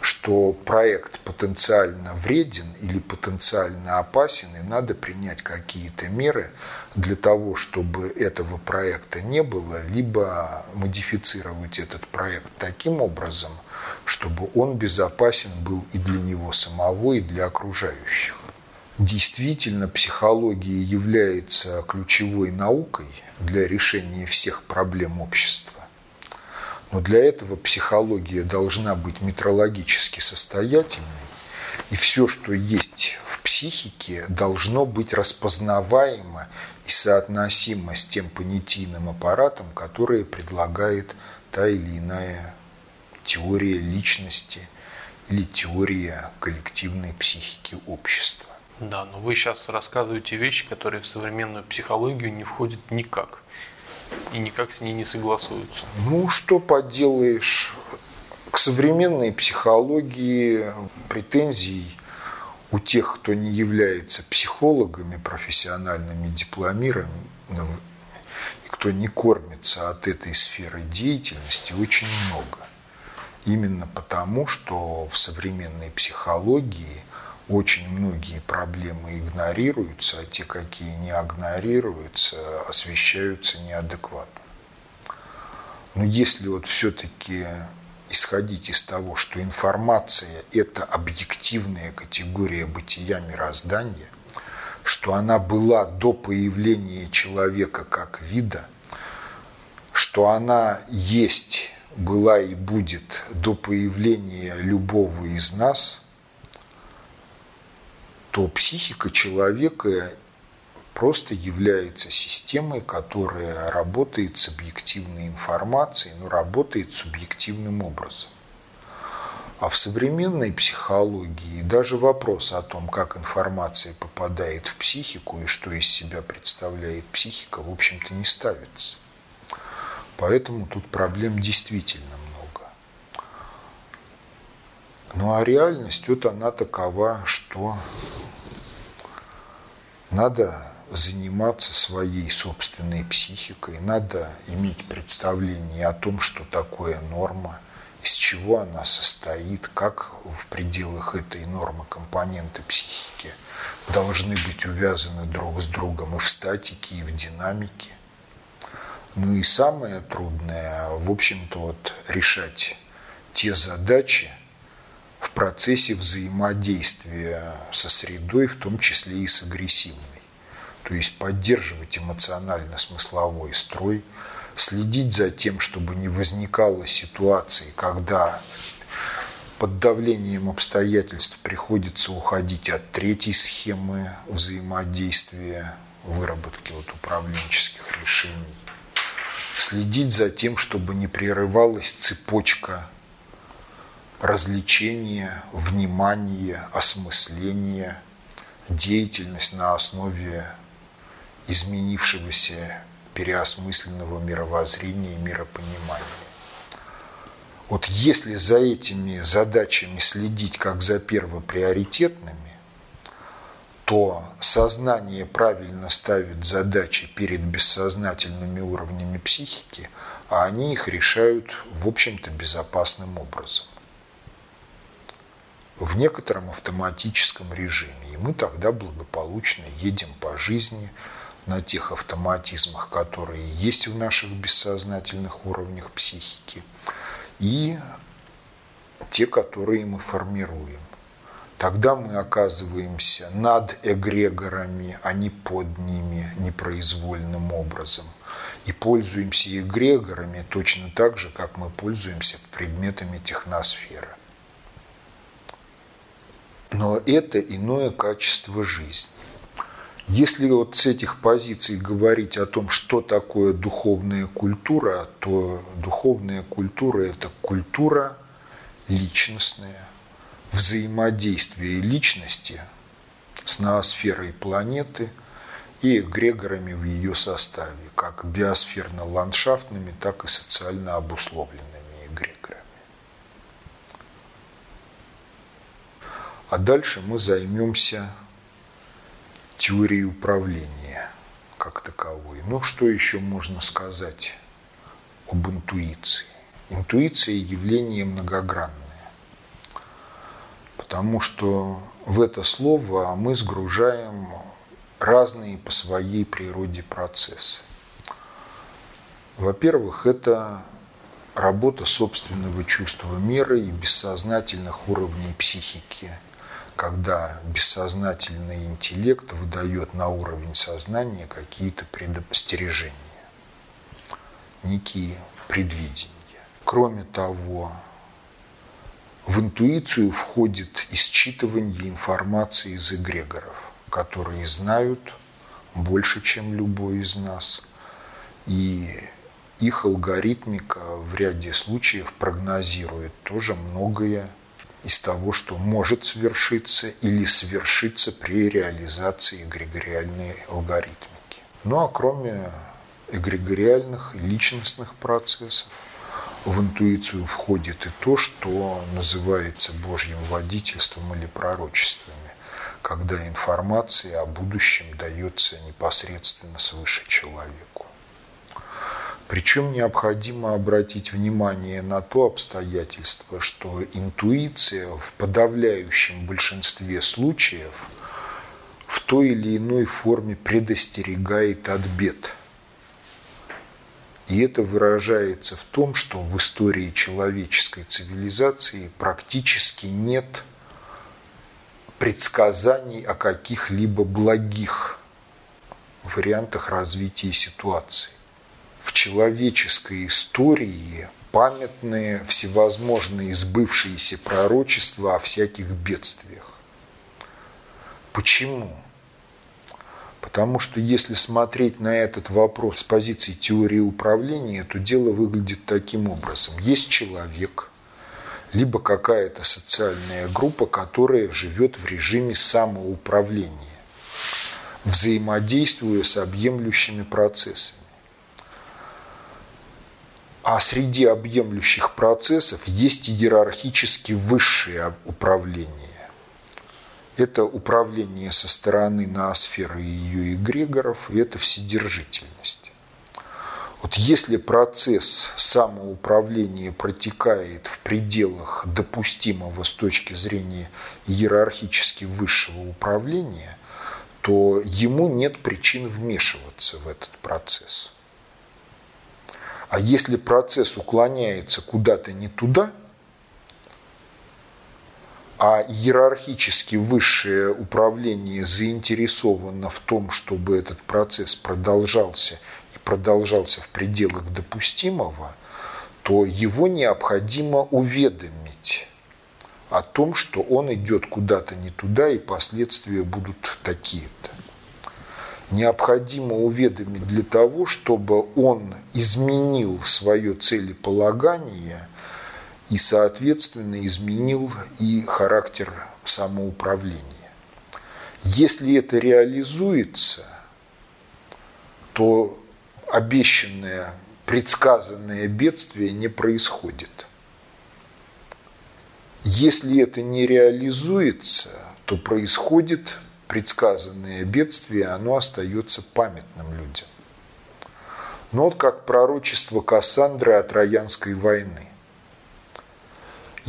S2: что проект потенциально вреден или потенциально опасен, и надо принять какие-то меры для того, чтобы этого проекта не было, либо модифицировать этот проект таким образом, чтобы он безопасен был и для него самого, и для окружающих. действительно психология является ключевой наукой для решения всех проблем общества. Но для этого психология должна быть метрологически состоятельной, и все, что есть в психике, должно быть распознаваемо и соотносимо с тем понятийным аппаратом, который предлагает та или иная теория личности или теория коллективной психики общества.
S3: Да, но вы сейчас рассказываете вещи, которые в современную психологию не входят никак и никак с ней не согласуются.
S2: Ну, что поделаешь, к современной психологии претензий у тех, кто не является психологами, профессиональными дипломированными, и кто не кормится от этой сферы деятельности, очень много. Именно потому, что в современной психологии очень многие проблемы игнорируются, а те, какие не игнорируются, освещаются неадекватно. Но если вот все-таки исходить из того, что информация – это объективная категория бытия мироздания, что она была до появления человека как вида, что она есть, была и будет до появления любого из нас – то психика человека просто является системой, которая работает с объективной информацией, но работает субъективным образом. А в современной психологии даже вопрос о том, как информация попадает в психику и что из себя представляет психика, в общем-то не ставится. Поэтому тут проблем действительно много. Ну а реальность, вот она такова, что надо заниматься своей собственной психикой, надо иметь представление о том, что такое норма, из чего она состоит, как в пределах этой нормы компоненты психики должны быть увязаны друг с другом и в статике, и в динамике. Ну и самое трудное, в общем-то, вот решать те задачи, в процессе взаимодействия со средой, в том числе и с агрессивной. То есть поддерживать эмоционально-смысловой строй, следить за тем, чтобы не возникало ситуации, когда под давлением обстоятельств приходится уходить от третьей схемы взаимодействия, выработки вот управленческих решений. Следить за тем, чтобы не прерывалась цепочка развлечение, внимание, осмысление, деятельность на основе изменившегося переосмысленного мировоззрения и миропонимания. Вот если за этими задачами следить как за первоприоритетными, то сознание правильно ставит задачи перед бессознательными уровнями психики, а они их решают, в общем-то, безопасным образом в некотором автоматическом режиме. И мы тогда благополучно едем по жизни на тех автоматизмах, которые есть в наших бессознательных уровнях психики, и те, которые мы формируем. Тогда мы оказываемся над эгрегорами, а не под ними непроизвольным образом. И пользуемся эгрегорами точно так же, как мы пользуемся предметами техносферы. Но это иное качество жизни. Если вот с этих позиций говорить о том, что такое духовная культура, то духовная культура – это культура личностная, взаимодействие личности с ноосферой планеты и эгрегорами в ее составе, как биосферно-ландшафтными, так и социально обусловленными. А дальше мы займемся теорией управления как таковой. Ну, что еще можно сказать об интуиции? Интуиция – явление многогранное. Потому что в это слово мы сгружаем разные по своей природе процессы. Во-первых, это работа собственного чувства меры и бессознательных уровней психики – когда бессознательный интеллект выдает на уровень сознания какие-то предостережения, некие предвидения. Кроме того, в интуицию входит исчитывание информации из эгрегоров, которые знают больше, чем любой из нас. И их алгоритмика в ряде случаев прогнозирует тоже многое из того, что может свершиться или свершиться при реализации эгрегориальной алгоритмики. Ну а кроме эгрегориальных и личностных процессов, в интуицию входит и то, что называется Божьим водительством или пророчествами, когда информация о будущем дается непосредственно свыше человеку. Причем необходимо обратить внимание на то обстоятельство, что интуиция в подавляющем большинстве случаев в той или иной форме предостерегает от бед. И это выражается в том, что в истории человеческой цивилизации практически нет предсказаний о каких-либо благих вариантах развития ситуации в человеческой истории памятные всевозможные сбывшиеся пророчества о всяких бедствиях. Почему? Потому что если смотреть на этот вопрос с позиции теории управления, то дело выглядит таким образом. Есть человек, либо какая-то социальная группа, которая живет в режиме самоуправления, взаимодействуя с объемлющими процессами. А среди объемлющих процессов есть иерархически высшее управление. Это управление со стороны ноосферы и ее эгрегоров, и это вседержительность. Вот если процесс самоуправления протекает в пределах допустимого с точки зрения иерархически высшего управления, то ему нет причин вмешиваться в этот процесс. А если процесс уклоняется куда-то не туда, а иерархически высшее управление заинтересовано в том, чтобы этот процесс продолжался и продолжался в пределах допустимого, то его необходимо уведомить о том, что он идет куда-то не туда и последствия будут такие-то. Необходимо уведомить для того, чтобы он изменил свое целеполагание и, соответственно, изменил и характер самоуправления. Если это реализуется, то обещанное, предсказанное бедствие не происходит. Если это не реализуется, то происходит предсказанное бедствие, оно остается памятным людям. Но вот как пророчество Кассандры о Троянской войны.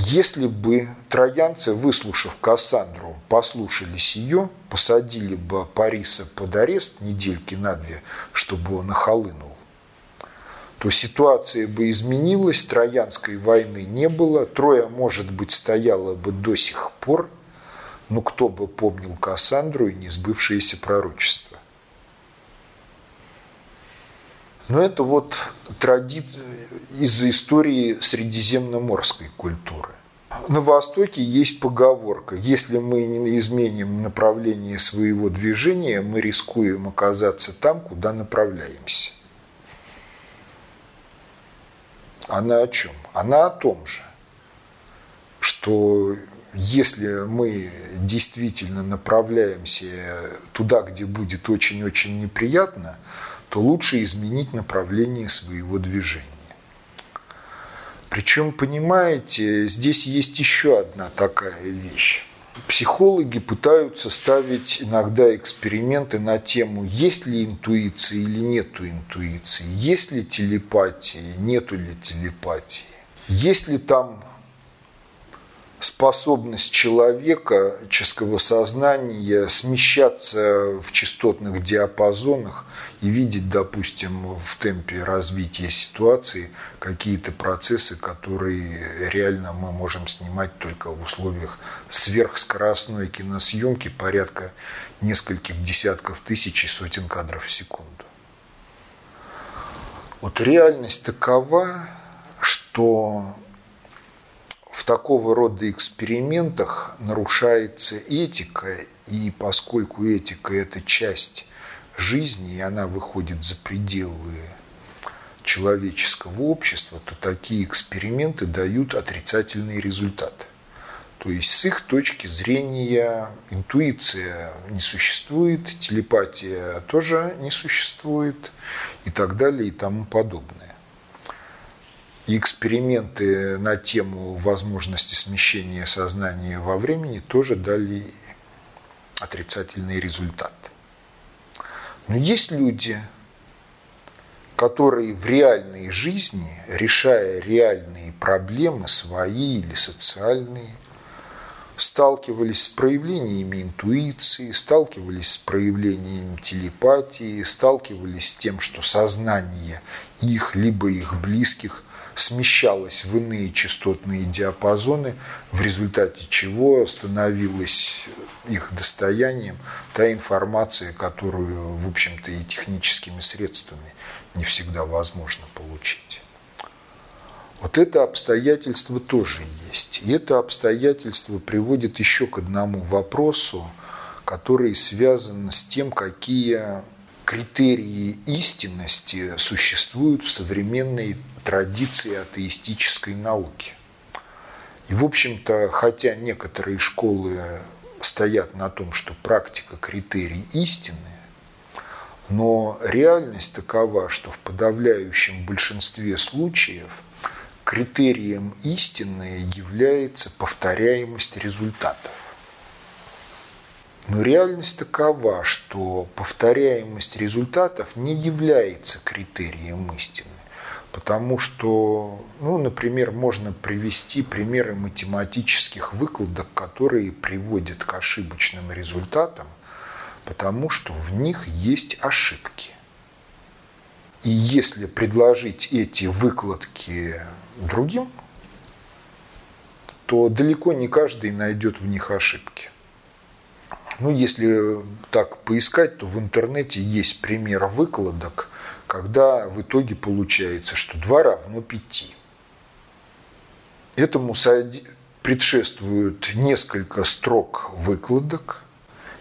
S2: Если бы троянцы, выслушав Кассандру, послушались ее, посадили бы Париса под арест недельки на две, чтобы он охолынул, то ситуация бы изменилась, Троянской войны не было, Троя, может быть, стояла бы до сих пор – ну кто бы помнил Кассандру и несбывшееся пророчество? Но это вот традиция из-за истории средиземноморской культуры. На Востоке есть поговорка, если мы не изменим направление своего движения, мы рискуем оказаться там, куда направляемся. Она о чем? Она о том же, что если мы действительно направляемся туда, где будет очень-очень неприятно, то лучше изменить направление своего движения. Причем, понимаете, здесь есть еще одна такая вещь. Психологи пытаются ставить иногда эксперименты на тему, есть ли интуиция или нету интуиции, есть ли телепатия, нету ли телепатии, есть ли там способность человека, человеческого сознания смещаться в частотных диапазонах и видеть, допустим, в темпе развития ситуации какие-то процессы, которые реально мы можем снимать только в условиях сверхскоростной киносъемки порядка нескольких десятков тысяч и сотен кадров в секунду. Вот реальность такова, что в такого рода экспериментах нарушается этика, и поскольку этика – это часть жизни, и она выходит за пределы человеческого общества, то такие эксперименты дают отрицательный результат. То есть с их точки зрения интуиция не существует, телепатия тоже не существует и так далее и тому подобное. И эксперименты на тему возможности смещения сознания во времени тоже дали отрицательный результат. Но есть люди, которые в реальной жизни, решая реальные проблемы свои или социальные, сталкивались с проявлениями интуиции, сталкивались с проявлениями телепатии, сталкивались с тем, что сознание их либо их близких смещалась в иные частотные диапазоны, в результате чего становилась их достоянием та информация, которую, в общем-то, и техническими средствами не всегда возможно получить. Вот это обстоятельство тоже есть. И это обстоятельство приводит еще к одному вопросу, который связан с тем, какие критерии истинности существуют в современной традиции атеистической науки. И, в общем-то, хотя некоторые школы стоят на том, что практика – критерий истины, но реальность такова, что в подавляющем большинстве случаев критерием истины является повторяемость результатов. Но реальность такова, что повторяемость результатов не является критерием истины. Потому что, ну, например, можно привести примеры математических выкладок, которые приводят к ошибочным результатам, потому что в них есть ошибки. И если предложить эти выкладки другим, то далеко не каждый найдет в них ошибки. Ну, если так поискать, то в интернете есть пример выкладок, когда в итоге получается, что 2 равно 5. Этому предшествуют несколько строк выкладок,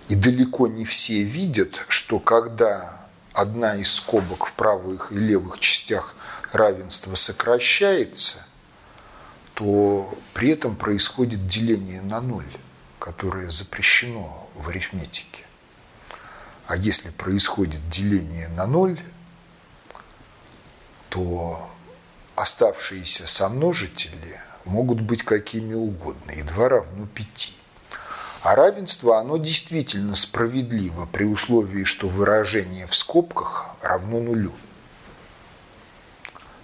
S2: и далеко не все видят, что когда одна из скобок в правых и левых частях равенства сокращается, то при этом происходит деление на ноль, которое запрещено в арифметике. А если происходит деление на ноль, то оставшиеся сомножители могут быть какими угодно, и 2 равно 5. А равенство, оно действительно справедливо при условии, что выражение в скобках равно нулю.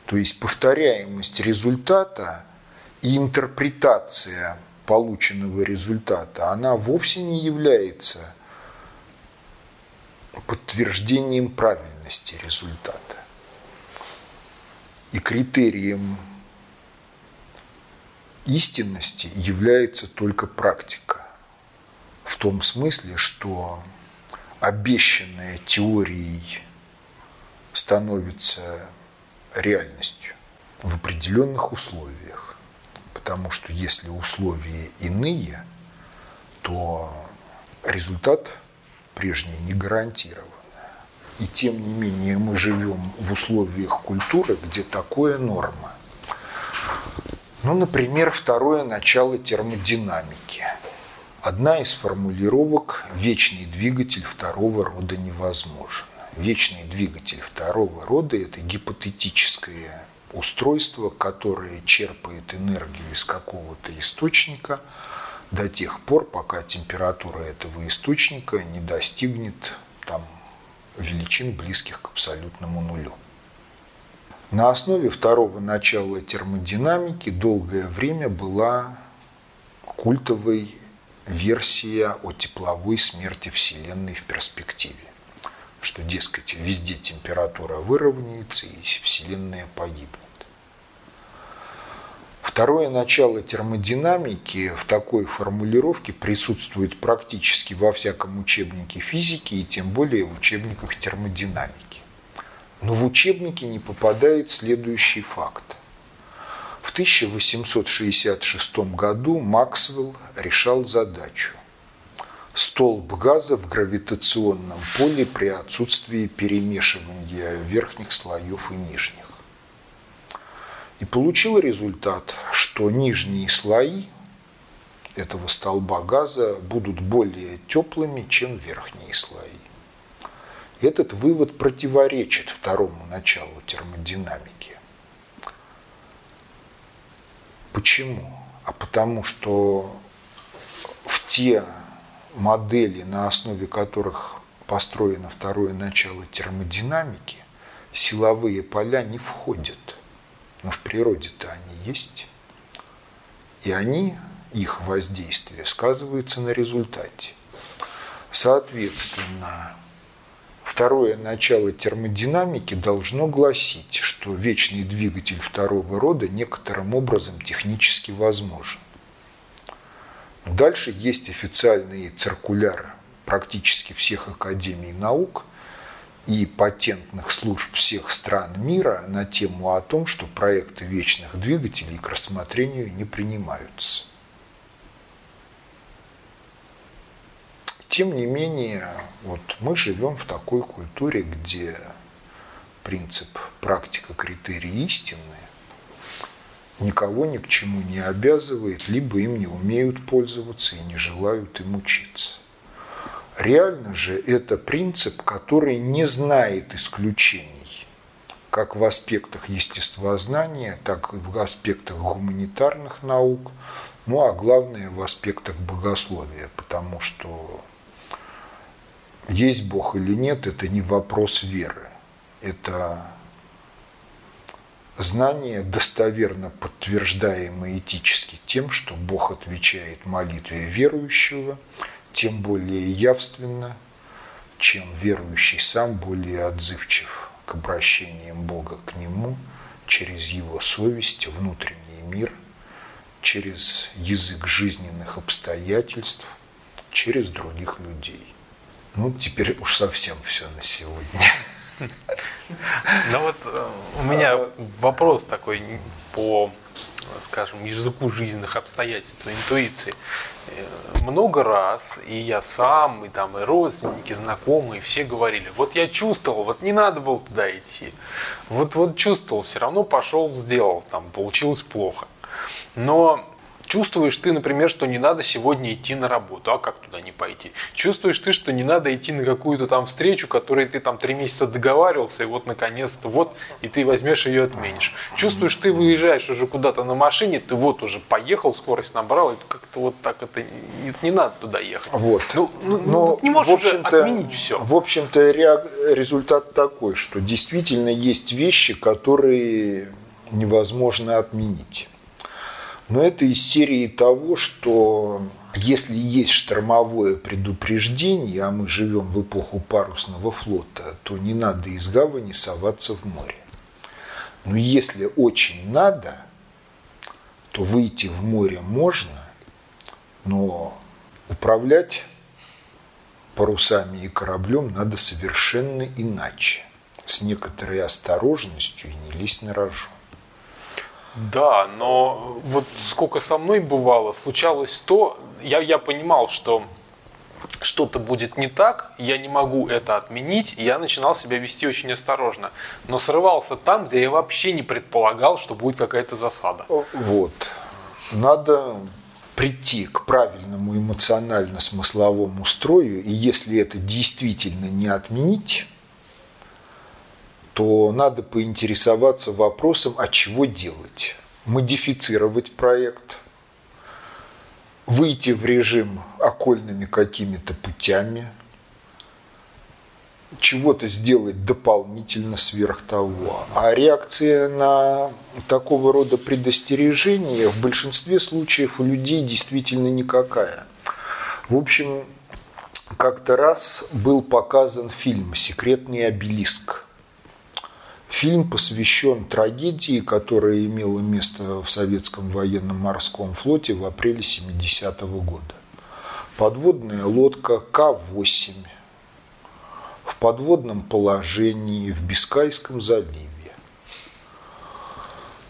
S2: То есть повторяемость результата и интерпретация полученного результата, она вовсе не является подтверждением правильности результата. И критерием истинности является только практика. В том смысле, что обещанная теорией становится реальностью в определенных условиях. Потому что если условия иные, то результат прежний не гарантирован. И тем не менее мы живем в условиях культуры, где такое норма. Ну, например, второе начало термодинамики. Одна из формулировок – вечный двигатель второго рода невозможен. Вечный двигатель второго рода – это гипотетическое устройство, которое черпает энергию из какого-то источника до тех пор, пока температура этого источника не достигнет там, величин, близких к абсолютному нулю. На основе второго начала термодинамики долгое время была культовой версия о тепловой смерти Вселенной в перспективе. Что, дескать, везде температура выровняется и Вселенная погибнет. Второе начало термодинамики в такой формулировке присутствует практически во всяком учебнике физики и тем более в учебниках термодинамики. Но в учебники не попадает следующий факт. В 1866 году Максвелл решал задачу. Столб газа в гравитационном поле при отсутствии перемешивания верхних слоев и нижних. И получил результат, что нижние слои этого столба газа будут более теплыми, чем верхние слои. Этот вывод противоречит второму началу термодинамики. Почему? А потому что в те модели, на основе которых построено второе начало термодинамики, силовые поля не входят. Но в природе-то они есть. И они, их воздействие, сказывается на результате. Соответственно, Второе начало термодинамики должно гласить, что вечный двигатель второго рода некоторым образом технически возможен. Дальше есть официальный циркуляр практически всех академий наук и патентных служб всех стран мира на тему о том, что проекты вечных двигателей к рассмотрению не принимаются. Тем не менее, вот мы живем в такой культуре, где принцип практика критерии истины никого ни к чему не обязывает, либо им не умеют пользоваться и не желают им учиться. Реально же это принцип, который не знает исключений, как в аспектах естествознания, так и в аспектах гуманитарных наук, ну а главное в аспектах богословия, потому что есть Бог или нет, это не вопрос веры. Это знание, достоверно подтверждаемое этически тем, что Бог отвечает молитве верующего, тем более явственно, чем верующий сам более отзывчив к обращениям Бога к нему через его совесть, внутренний мир, через язык жизненных обстоятельств, через других людей. Ну, теперь уж совсем все на сегодня.
S3: Ну вот э, у меня вопрос такой по, скажем, языку жизненных обстоятельств, интуиции. Э, много раз и я сам, и там и родственники, знакомые, все говорили, вот я чувствовал, вот не надо было туда идти. Вот, вот чувствовал, все равно пошел, сделал, там получилось плохо. Но Чувствуешь ты, например, что не надо сегодня идти на работу, а как туда не пойти? Чувствуешь ты, что не надо идти на какую-то там встречу, которой ты там три месяца договаривался, и вот наконец-то вот, и ты возьмешь ее отменишь. Чувствуешь, ты выезжаешь уже куда-то на машине, ты вот уже поехал, скорость набрал, и как-то вот так это не, не надо туда ехать.
S2: Вот.
S3: Ну, ну, Но, не можешь уже отменить все.
S2: В общем-то, результат такой, что действительно есть вещи, которые невозможно отменить. Но это из серии того, что если есть штормовое предупреждение, а мы живем в эпоху парусного флота, то не надо из гавани соваться в море. Но если очень надо, то выйти в море можно, но управлять парусами и кораблем надо совершенно иначе, с некоторой осторожностью и не лезть на рожон.
S3: Да, но вот сколько со мной бывало, случалось то, я, я понимал, что что-то будет не так, я не могу это отменить, и я начинал себя вести очень осторожно. Но срывался там, где я вообще не предполагал, что будет какая-то засада.
S2: Вот. Надо прийти к правильному эмоционально-смысловому строю, и если это действительно не отменить, то надо поинтересоваться вопросом, а чего делать. Модифицировать проект, выйти в режим окольными какими-то путями, чего-то сделать дополнительно сверх того. А реакция на такого рода предостережения в большинстве случаев у людей действительно никакая. В общем, как-то раз был показан фильм «Секретный обелиск». Фильм посвящен трагедии, которая имела место в советском военном морском флоте в апреле 70-го года. Подводная лодка К-8 в подводном положении в Бискайском заливе.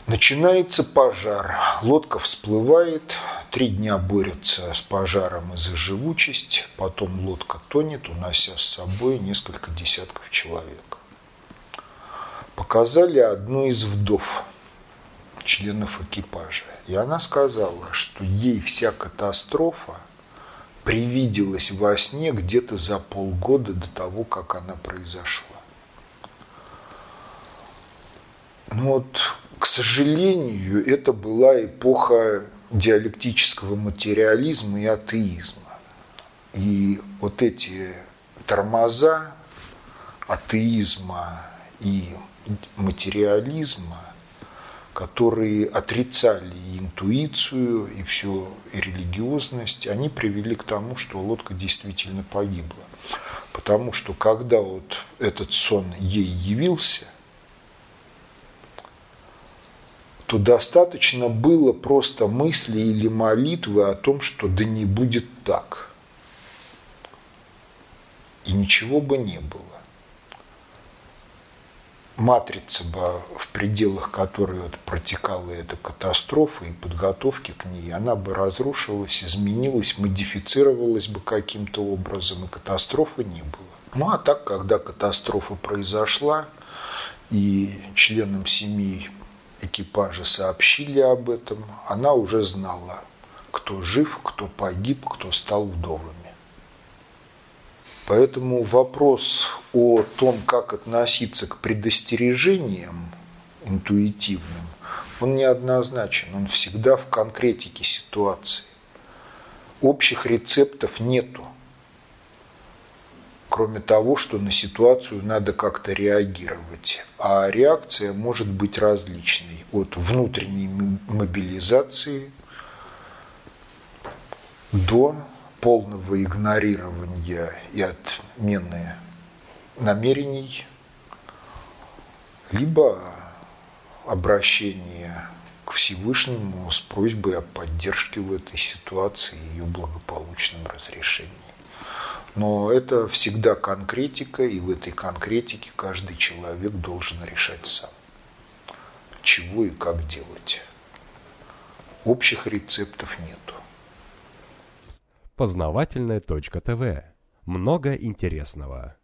S2: Начинается пожар. Лодка всплывает, три дня борются с пожаром и за живучесть, потом лодка тонет, унося с собой несколько десятков человек. Показали одну из вдов, членов экипажа. И она сказала, что ей вся катастрофа привиделась во сне где-то за полгода до того, как она произошла. Но вот, к сожалению, это была эпоха диалектического материализма и атеизма. И вот эти тормоза атеизма и материализма которые отрицали и интуицию, и всю и религиозность, они привели к тому, что лодка действительно погибла. Потому что когда вот этот сон ей явился, то достаточно было просто мысли или молитвы о том, что да не будет так. И ничего бы не было матрица бы, в пределах которой вот протекала эта катастрофа и подготовки к ней, она бы разрушилась, изменилась, модифицировалась бы каким-то образом, и катастрофы не было. Ну а так, когда катастрофа произошла, и членам семьи экипажа сообщили об этом, она уже знала, кто жив, кто погиб, кто стал вдовами. Поэтому вопрос о том, как относиться к предостережениям интуитивным, он неоднозначен, он всегда в конкретике ситуации. Общих рецептов нету, кроме того, что на ситуацию надо как-то реагировать. А реакция может быть различной, от внутренней мобилизации до полного игнорирования и отмены намерений, либо обращение к Всевышнему с просьбой о поддержке в этой ситуации и ее благополучном разрешении. Но это всегда конкретика, и в этой конкретике каждый человек должен решать сам, чего и как делать. Общих рецептов нету.
S1: Познавательная ТВ. Много интересного.